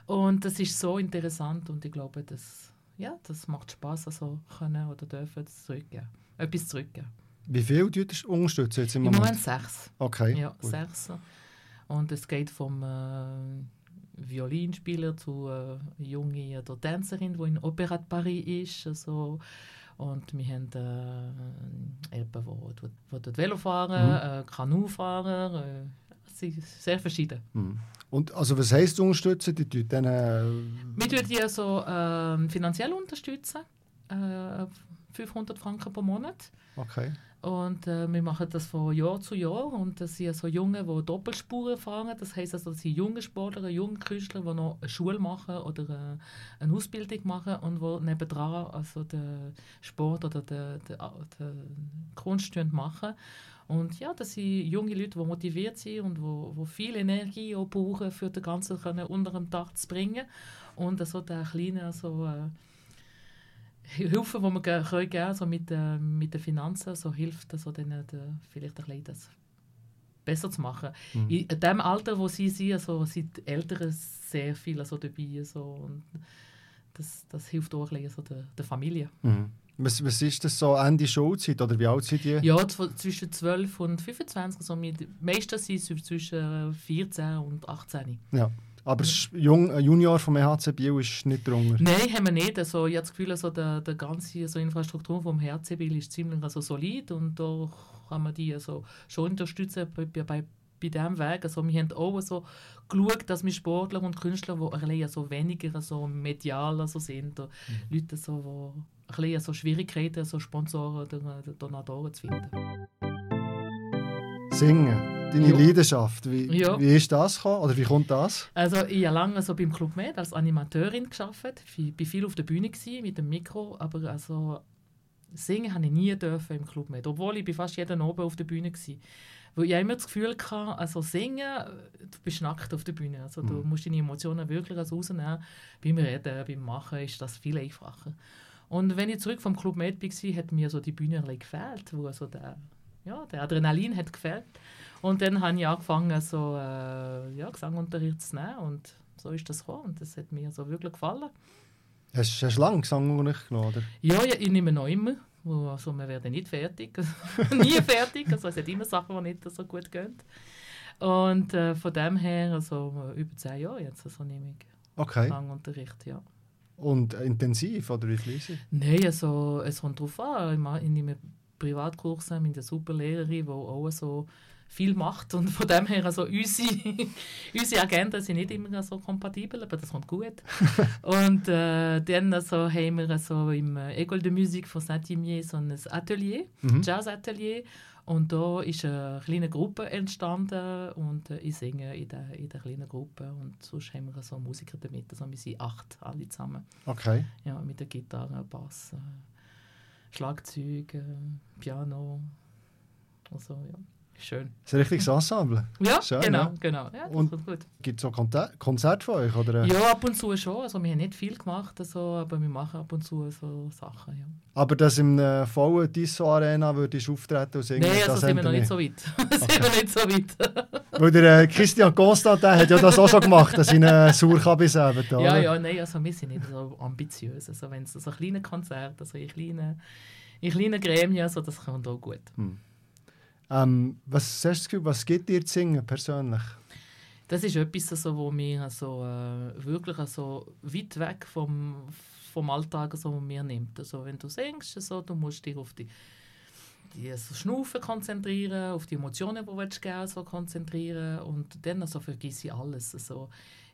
Und das ist so interessant und ich glaube, das, ja, das macht Spaß, also können oder dürfen es zurückgeben. Etwas zurückgeben. Wie viel unterstützen jetzt im Moment? Im Moment sechs. Okay. Ja, gut. sechs. Und es geht vom äh, Violinspieler zu äh, junge oder Tänzerin, die in Opéra de Paris ist. Also, und wir haben äh, jemanden, der, der Velofahrer, mhm. äh, Kanufahrer, äh, sind sehr verschieden. Mhm. Und also was heisst unterstützen? Die tun dann, äh, Wir tun die also, äh, finanziell unterstützen. Äh, 500 Franken pro Monat. Okay. Und äh, wir machen das von Jahr zu Jahr. Und das sind so Junge, die Doppelspuren fahren. Das heisst also, das sind junge Sportler, junge Künstler, die noch eine Schule machen oder äh, eine Ausbildung machen und die nebendran also den Sport oder den, den, den Kunst machen. Und ja, das sind junge Leute, die motiviert sind und wo, wo viel Energie auch brauchen, für das Ganze können unter dem Dach zu bringen. Und so der kleine also, äh, Hilfe, die man geben können, so mit, äh, mit den Finanzen, so hilft also denen de, vielleicht ein bisschen das besser zu machen. Mhm. In dem Alter, wo sie sind, also, sind die Eltern sehr viel also, dabei. So, und das, das hilft auch ein bisschen also, der, der Familie. Mhm. Was, was ist das so Ende Schulzeit oder wie alt sind die? Ja, zwischen 12 und 25. Also meistens sind sie zwischen 14 und 18. Ja. Aber Jung, Junior vom EHC Biel ist nicht drunter? Nein, haben wir nicht. Also, ich habe das Gefühl, also, der, der ganze also, Infrastruktur vom EHC Biel ist ziemlich also, solid und da kann man die also, schon unterstützen bei, bei, bei diesem Weg. Also, wir haben auch so geschaut, dass wir Sportler und Künstler, die also weniger also, medial also, sind, mhm. Leute, so, die ein bisschen so Schwierigkeiten, so Sponsoren oder Donatoren zu finden. Singen, deine ja. Leidenschaft, wie, ja. wie ist das gekommen, oder wie kommt das? Also ich habe lange so beim Club Med als Animateurin gearbeitet, ich war viel auf der Bühne mit dem Mikro, aber also singen habe ich nie dürfen im Club Med, obwohl ich fast jeden Abend auf der Bühne war. Weil ich immer das Gefühl hatte, also singen, du bist nackt auf der Bühne. Also du mhm. musst deine Emotionen wirklich rausnehmen. Beim Reden, beim Machen ist das viel einfacher. Und wenn ich zurück vom Club Med war, hat mir so die Bühne gefehlt, wo so der, ja, der Adrenalin hat gefehlt. Und dann habe ich angefangen, so, äh, ja, Gesangunterricht zu nehmen und so ist das gekommen und das hat mir so wirklich gefallen. Hast, hast du lange Gesangunterricht genommen, oder? Ja, ja, ich nehme noch immer. Also, wir werden nicht fertig. Nie fertig. Also, es hat immer Sachen, die nicht so gut gehen. Und äh, von dem her, also über zehn Jahre jetzt, also nehme ich okay. Gesangunterricht, ja. Und intensiv, oder wie fließig? Nein, also, es kommt darauf an. Ich nehme Privatkurse mit einer super Lehrerin, die auch so viel macht. Und von dem her, also unsere, unsere Agenten sind nicht immer so kompatibel, aber das kommt gut. und äh, dann also, haben wir also im École de Musique von Saint-Imier so ein Atelier, mhm. Jazz-Atelier. Und da ist eine kleine Gruppe entstanden und ich singe in der, in der kleinen Gruppe. Und sonst haben wir so Musiker damit. Also wir sind acht alle zusammen. Okay. Ja, mit der Gitarre, Bass. Schlagzeug, äh, Piano. Also, ja. Schön. Das ist ein richtiges Ensemble. Ja, Schön, genau, ja. genau. Ja, das Und- kommt gut. Gibt es auch Konzerte von euch? Oder? Ja, ab und zu schon. Also, wir haben nicht viel gemacht, also, aber wir machen ab und zu so Sachen. Ja. Aber dass im äh, vollen Tissot Arena würdest du auftreten und singen, Nein, also das sind wir noch nicht so weit. sind wir nicht so weit. Weil der äh, Christian Constantin hat ja das auch schon gemacht, dass äh, Sauerkabis haben. oder? ja, ja, nein, also wir sind nicht so ambitiös. Also, wenn es so kleine Konzerte, also in kleinen, in kleinen Gremien, also, das kommt auch gut. Ähm, was hast du das Gefühl, was gibt dir zu singen persönlich? Das ist etwas, also, wo mir also, äh, wirklich also, weit weg vom, vom Alltag also, mir nimmt. Also, wenn du singst, also, du musst dich auf die, die also, Schnaufen konzentrieren, auf die Emotionen, die du geben so konzentrieren und dann also, vergiss ich alles. Also,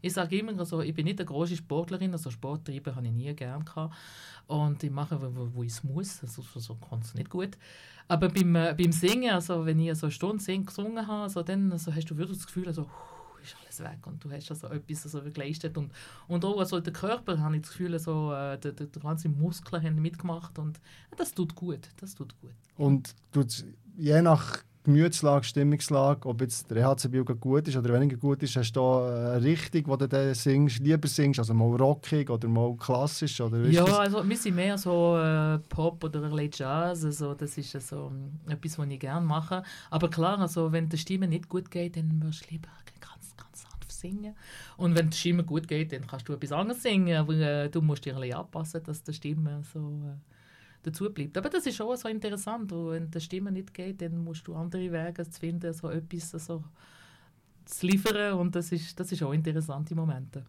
ich sage immer, also, ich bin nicht eine große Sportlerin, also Sport habe ich nie gerne gehabt. Und ich mache, wo, wo- ich es muss, also so, so kann es nicht gut. Aber beim, äh, beim Singen, also wenn ich so eine Stunde sing, gesungen habe, also, dann also, hast du wirklich das Gefühl, also, ist alles weg und du hast also etwas also, geleistet. Und, und auch also, der Körper, habe ich das Gefühl, also, äh, die ganzen Muskeln haben mitgemacht und das tut gut, das tut gut. Und tut's je nach Gemütslage, Stimmungslage, ob jetzt der EHC Bio gut ist oder weniger gut ist, hast du da eine Richtung, wo du dann singst, lieber singst, also mal rockig oder mal klassisch? Oder Ja, das? also wir sind mehr so äh, Pop oder ein Jazz, also das ist so ähm, etwas, was ich gerne mache. Aber klar, also wenn die Stimme nicht gut geht, dann wirst du lieber ganz, ganz sanft singen. Und wenn die Stimme gut geht, dann kannst du etwas anderes singen, aber äh, du musst dich ein bisschen anpassen, dass die Stimme so äh, dazu bleibt. Aber das ist schon so interessant, wenn die Stimme nicht geht, dann musst du andere Wege zu finden, so etwas so zu liefern und das ist, das ist auch interessante Momente.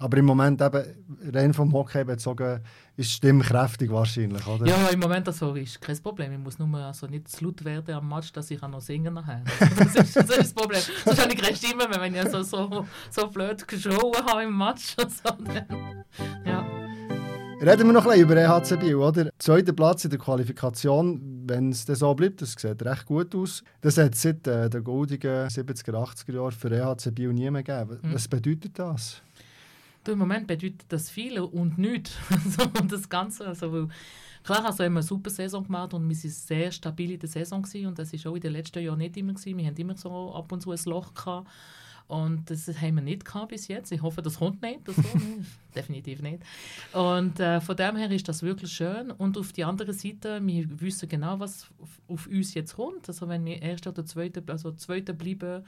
Aber im Moment eben, rein vom Hockey bezogen, ist die Stimme kräftig wahrscheinlich, oder? Ja, im Moment also ist kein Problem. Ich muss nur also nicht zu laut werden am Match, dass ich auch noch singen nachher. Also das, ist, das ist das Problem. Sonst habe ich keine Stimme mehr, wenn ich so, so, so blöd geschaut habe im Match. Also, dann, ja. Reden wir noch ein bisschen über EHC Bio, oder? Zweiter Platz in der Qualifikation, wenn es so bleibt, das sieht recht gut aus. Das hat es seit äh, den goldigen 70er, 80er Jahren für EHC Bio nie mehr gegeben. Mhm. Was bedeutet das? Du, Im Moment bedeutet das viel und nichts. Also, und das Ganze, also, klar, also haben wir eine super Saison gemacht und wir waren sehr stabil in der Saison gewesen, und das war auch in den letzten Jahren nicht immer. Gewesen. Wir hatten immer so ab und zu ein Loch gehabt. Und das haben wir nicht gehabt bis jetzt. Ich hoffe, das kommt nicht. Das kommt Definitiv nicht. Und äh, von dem her ist das wirklich schön. Und auf die andere Seite, wir wissen genau, was auf, auf uns jetzt kommt. Also wenn wir Erster oder Zweiter, also Zweiter bleiben,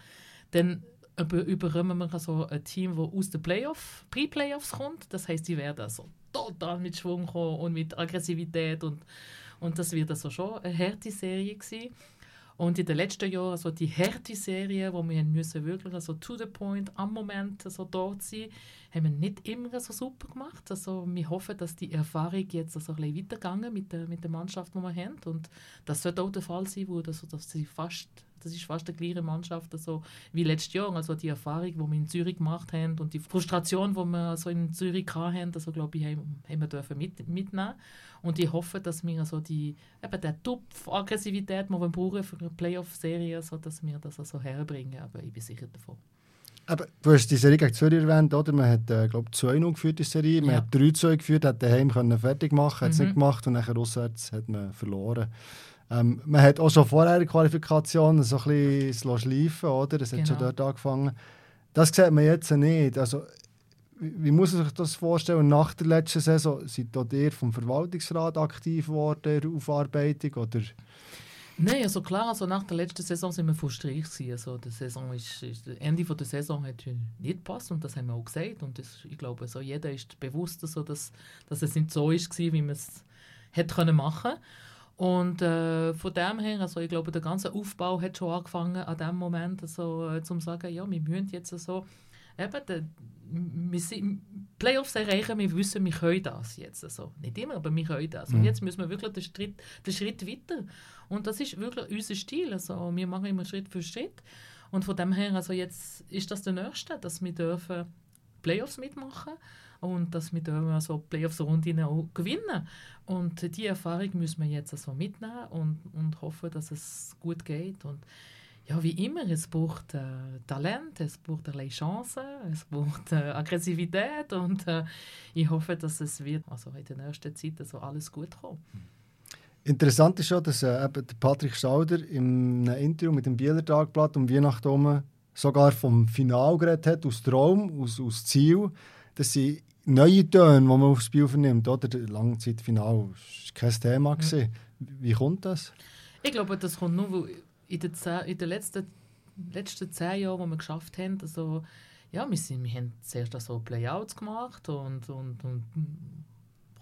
dann über, wir also ein Team, das aus den Playoff, Pre-Playoffs kommt. Das heißt, sie werden also total mit Schwung kommen und mit Aggressivität und, und das wird also schon eine harte Serie gewesen. Und in den letzten Jahren, also die harte Serie, wo wir müssen wirklich also to the point, am Moment also dort sein, haben wir nicht immer so super gemacht. Also wir hoffen, dass die Erfahrung jetzt also ein bisschen weitergegangen mit der, mit der Mannschaft, die wir haben. Und das sollte auch der Fall sein, wo das, dass sie fast das ist fast die gleiche Mannschaft also wie letztes Jahr. Also die Erfahrung, die wir in Zürich gemacht haben und die Frustration, die wir also in Zürich hatten, also glaube ich, haben, haben wir dürfen mit, mitnehmen. Und ich hoffe, dass wir also die, eben der Tupf-Aggressivität, die wir brauchen für eine Playoff-Serie, also, dass wir das also herbringen. Aber ich bin sicher davon. Aber du hast die Serie gegen Zürich erwähnt, oder? Man hat, äh, glaube 2-0 geführt, die Serie. Man Ja. hat 3-2 geführt, hat daheim können fertig machen, hat es Mhm. nicht gemacht und nachher auswärts hat man verloren. Ähm, man hat auch schon vorher der Qualifikation so ein bisschen schleifen, oder? Es hat schon Genau. dort angefangen. Das sieht man jetzt nicht. Also, wie wie muss man sich das vorstellen? Nach der letzten Saison seid auch ihr vom Verwaltungsrat aktiv geworden, Aufarbeitung? Oder? Nein, also klar, also nach der letzten Saison sind wir frustriert gewesen. Also die Saison ist, ist, das Ende von der Saison hat nicht gepasst und das haben wir auch gesagt. Und das, ich glaube, so jeder ist bewusst, so, dass, dass es nicht so ist, gewesen, wie man es hätte können machen und äh, von dem her, also ich glaube, der ganze Aufbau hat schon angefangen an dem Moment, also, äh, zum sagen, ja, wir müssen jetzt so, eben, de, wir sind, Playoffs erreichen, wir wissen, wir können das jetzt. Also, nicht immer, aber wir können das. Und Mhm. jetzt müssen wir wirklich den Schritt, den Schritt weiter. Und das ist wirklich unser Stil. Also, wir machen immer Schritt für Schritt. Und von dem her, also jetzt ist das der Nächste, dass wir dürfen Playoffs mitmachen und dass wir dürfen also Playoffs-Runden auch gewinnen. Und die Erfahrung müssen wir jetzt also mitnehmen und, und hoffen, dass es gut geht. Und ja, wie immer, es braucht äh, Talent, es braucht ein bisschen Chancen, es braucht äh, Aggressivität und äh, ich hoffe, dass es wird also in der nächsten Zeit also alles gut kommt. Interessant ist schon, dass äh, Patrick Stauder im Interview mit dem Bieler Tagblatt um Weihnachten sogar vom Final geredet hat, aus Traum, aus, aus Ziel. Das sind neue Töne, die man aufs Spiel vernimmt. Oder? Der Langzeitfinal war kein Thema. Mhm. Wie kommt das? Ich glaube, das kommt nur, weil in den, in den letzten, letzten zehn Jahren, die wir geschafft haben, also, ja, wir, sind, wir haben zuerst so Playouts gemacht und, und, und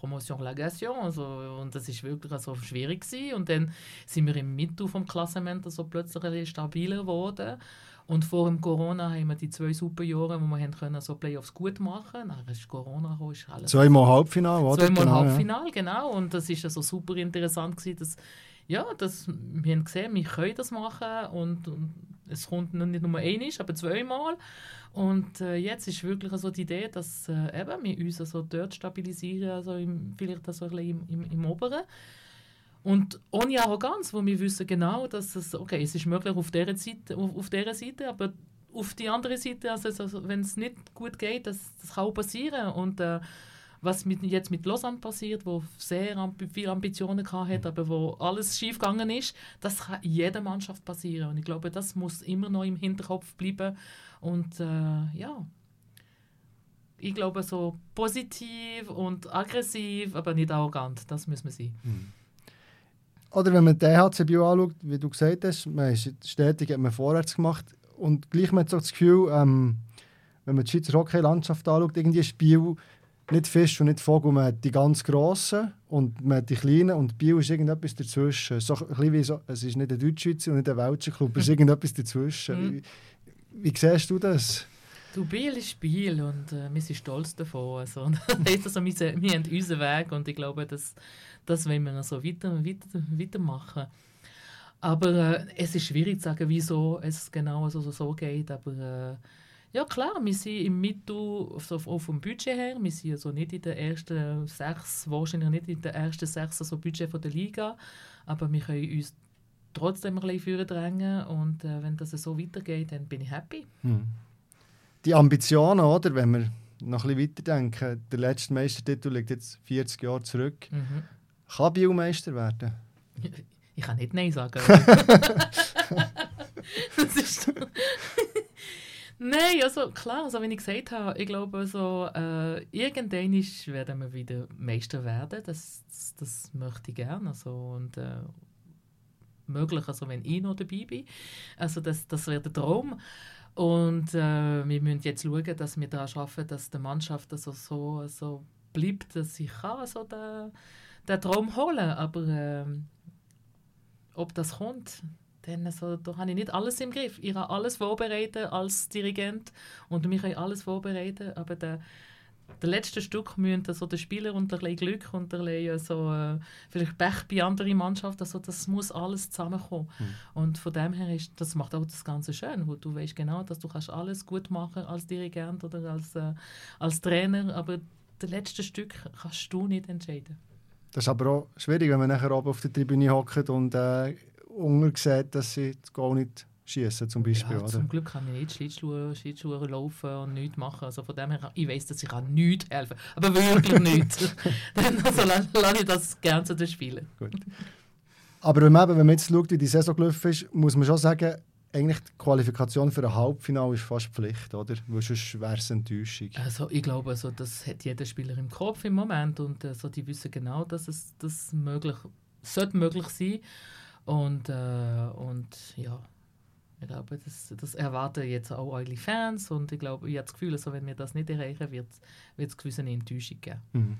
Promotion Legation. Also, und das ist wirklich also schwierig gewesen. Und dann sind wir im Mittel vom Klassement also plötzlich stabiler geworden. Und vor dem Corona haben wir die zwei super Jahre, wo wir haben können, so Playoffs gut machen Dann ist Corona gekommen, ist alles... Zweimal Halbfinale, oder? Zweimal genau, Halbfinale, ja. genau. Und das ist also super interessant gewesen, dass, ja, dass wir haben gesehen, wir können das machen und, und es kommt nicht nur einmal, aber zweimal. Und äh, jetzt ist wirklich so die Idee, dass äh, eben wir uns also dort stabilisieren, also im, vielleicht also ein bisschen im, im, im Oberen. Und ohne Arroganz, wo wir wissen genau, dass es, okay, es ist möglich auf dieser Seite, auf, auf dieser Seite aber auf die andere Seite, also, also wenn es nicht gut geht, das, das kann auch passieren. Und äh, was mit, jetzt mit Lausanne passiert, wo sehr amb viele Ambitionen hat, aber wo alles schief gegangen ist, das kann jeder Mannschaft passieren. Und ich glaube, das muss immer noch im Hinterkopf bleiben. Und äh, ja, ich glaube, so positiv und aggressiv, aber nicht arrogant, das müssen wir sein. Mhm. Oder wenn man den HCBU anschaut, wie du gesagt hast, man ist stetig hat man vorwärts gemacht und gleich hat man so das Gefühl, ähm, wenn man die Schweizer Hockey-Landschaft anschaut, irgendwie Spiel nicht Fisch und nicht Vogel, man hat die ganz grossen und man hat die kleinen und Bio ist irgendetwas dazwischen. So ein wie so, es ist nicht ein Deutschschweizer und nicht ein Welcher Club, es ist irgendetwas dazwischen. Mhm. Wie, wie siehst du das? Du, Biel ist Biel und äh, wir sind stolz davon. Also, also, wir, wir haben unseren Weg und ich glaube, das, das wollen wir so weiter, weiter, weitermachen. Aber äh, es ist schwierig zu sagen, wieso es genau so, so, so geht. Aber äh, ja klar, wir sind im Mittel, also auch vom Budget her, wir sind also nicht in den ersten sechs, wahrscheinlich nicht in den ersten sechs also Budget von der Liga, aber wir können uns trotzdem ein bisschen drängen und äh, wenn das so weitergeht, dann bin ich happy. Hm. Die Ambitionen, oder, wenn wir noch ein bisschen weiterdenken, der letzte Meistertitel liegt jetzt 40 Jahre zurück. Mhm. Kann Biel Meister werden? Ich kann nicht Nein sagen. das ist Nein, also klar, also, wie ich gesagt habe, ich glaube, so, äh, irgendwann werden wir wieder Meister werden. Das, das, das möchte ich gerne. Also, und, äh, möglich, also wenn ich noch dabei bin. Also das, das wäre der Traum. Und äh, wir müssen jetzt schauen, dass wir daran arbeiten, dass die Mannschaft also so, so bleibt, dass sie kann also den, den Traum holen Aber äh, ob das kommt, dann also, da habe ich nicht alles im Griff. Ich habe alles vorbereitet als Dirigent und wir können alles vorbereiten, aber der, der letzte Stück müssen also der Spieler und ein Glück und ein bisschen so, äh, vielleicht Pech bei anderen Mannschaften, also das muss alles zusammenkommen. Mhm. Und von dem her ist, das macht auch das Ganze schön, wo du weißt genau, dass du kannst alles gut machen als Dirigent oder als, äh, als Trainer, aber das letzte Stück kannst du nicht entscheiden. Das ist aber auch schwierig, wenn man nachher oben auf der Tribüne hockt und äh, Unger sieht, dass sie das Goal nicht schießen zum Beispiel. Ja, zum Glück kann ich nicht Schlittschuhe, Schlittschuhe laufen und nichts machen. Also von dem her, ich weiß, dass ich kann nichts helfen aber wirklich nichts. Dann also, lasse ich das gerne zu den Spielen. Gut. Aber wenn man, wenn man jetzt schaut, wie die Saison gelaufen ist, muss man schon sagen, eigentlich die Qualifikation für ein Halbfinale ist fast Pflicht, oder? Weil sonst wäre es Enttäuschung. Also ich glaube, also, das hat jeder Spieler im Kopf im Moment und also, die wissen genau, dass es das möglich sollte möglich sein. Und, äh, und ja, ich glaube, das, das erwarten jetzt auch eure Fans und ich glaube, ich habe das Gefühl, also wenn wir das nicht erreichen, wird es gewisse Enttäuschung geben. Mhm.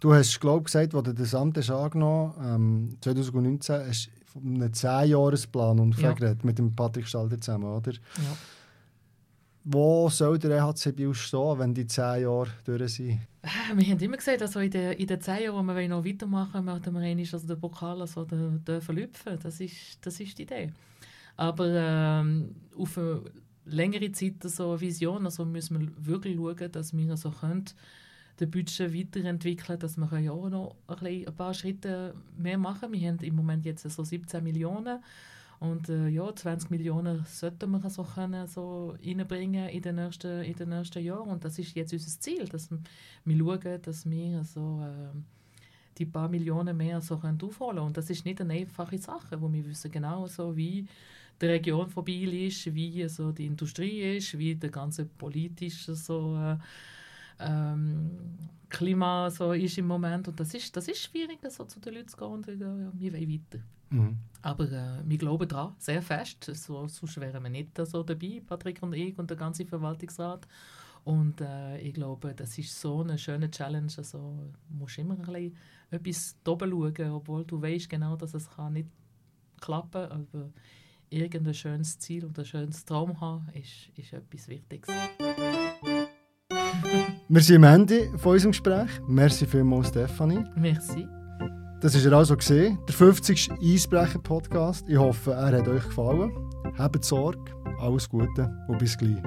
Du hast, glaube ich, gesagt, als du das Amt hast angenommen ähm, 2019 hast du einen 10-Jahres-Plan und ja. mit dem Patrick Stalder zusammen, oder? Ja. Wo soll der EHC Biel stehen, wenn die 10 Jahre durch sind? Ah, wir haben immer gesagt, also in den, in den 10 Jahren, wo wir noch weitermachen wollen, möchten wir also den Pokal also verlüpfen. Das ist, das ist die Idee. Aber ähm, auf eine längere Zeit so eine Vision, also müssen wir wirklich schauen, dass wir also können, den Budget weiterentwickeln dass wir ja auch noch ein, ein paar Schritte mehr machen. Wir haben im Moment jetzt so 17 Millionen. Und äh, ja, 20 Millionen sollten wir so können so reinbringen in den nächsten, in den nächsten Jahren. Und das ist jetzt unser Ziel, dass wir schauen, dass wir so, äh, die paar Millionen mehr so können aufholen. Und das ist nicht eine einfache Sache, wo wir wissen genau so, wie die Region vorbei ist, wie so die Industrie ist, wie der ganze politische so, äh, ähm, Klima so ist im Moment. Und das ist, das ist schwierig, so zu den Leuten zu gehen und sagen, ja, wir wollen weiter. Mhm. Aber äh, wir glauben daran, sehr fest. So, sonst wären wir nicht so dabei, Patrick und ich und der ganze Verwaltungsrat. Und äh, ich glaube, das ist so eine schöne Challenge. Also, du musst immer ein bisschen etwas oben schauen, obwohl du weißt genau, dass es kann nicht klappen kann. Aber irgendein schönes Ziel und ein schönes Traum haben, ist, ist etwas Wichtiges. Wir sind am Ende von unserem Gespräch. Merci vielmals, Stefanie. Merci. Das war er also gesehen, der 50. Eisbrecher-Podcast. Ich hoffe, er hat euch gefallen. Habt Sorge, alles Gute und bis gleich.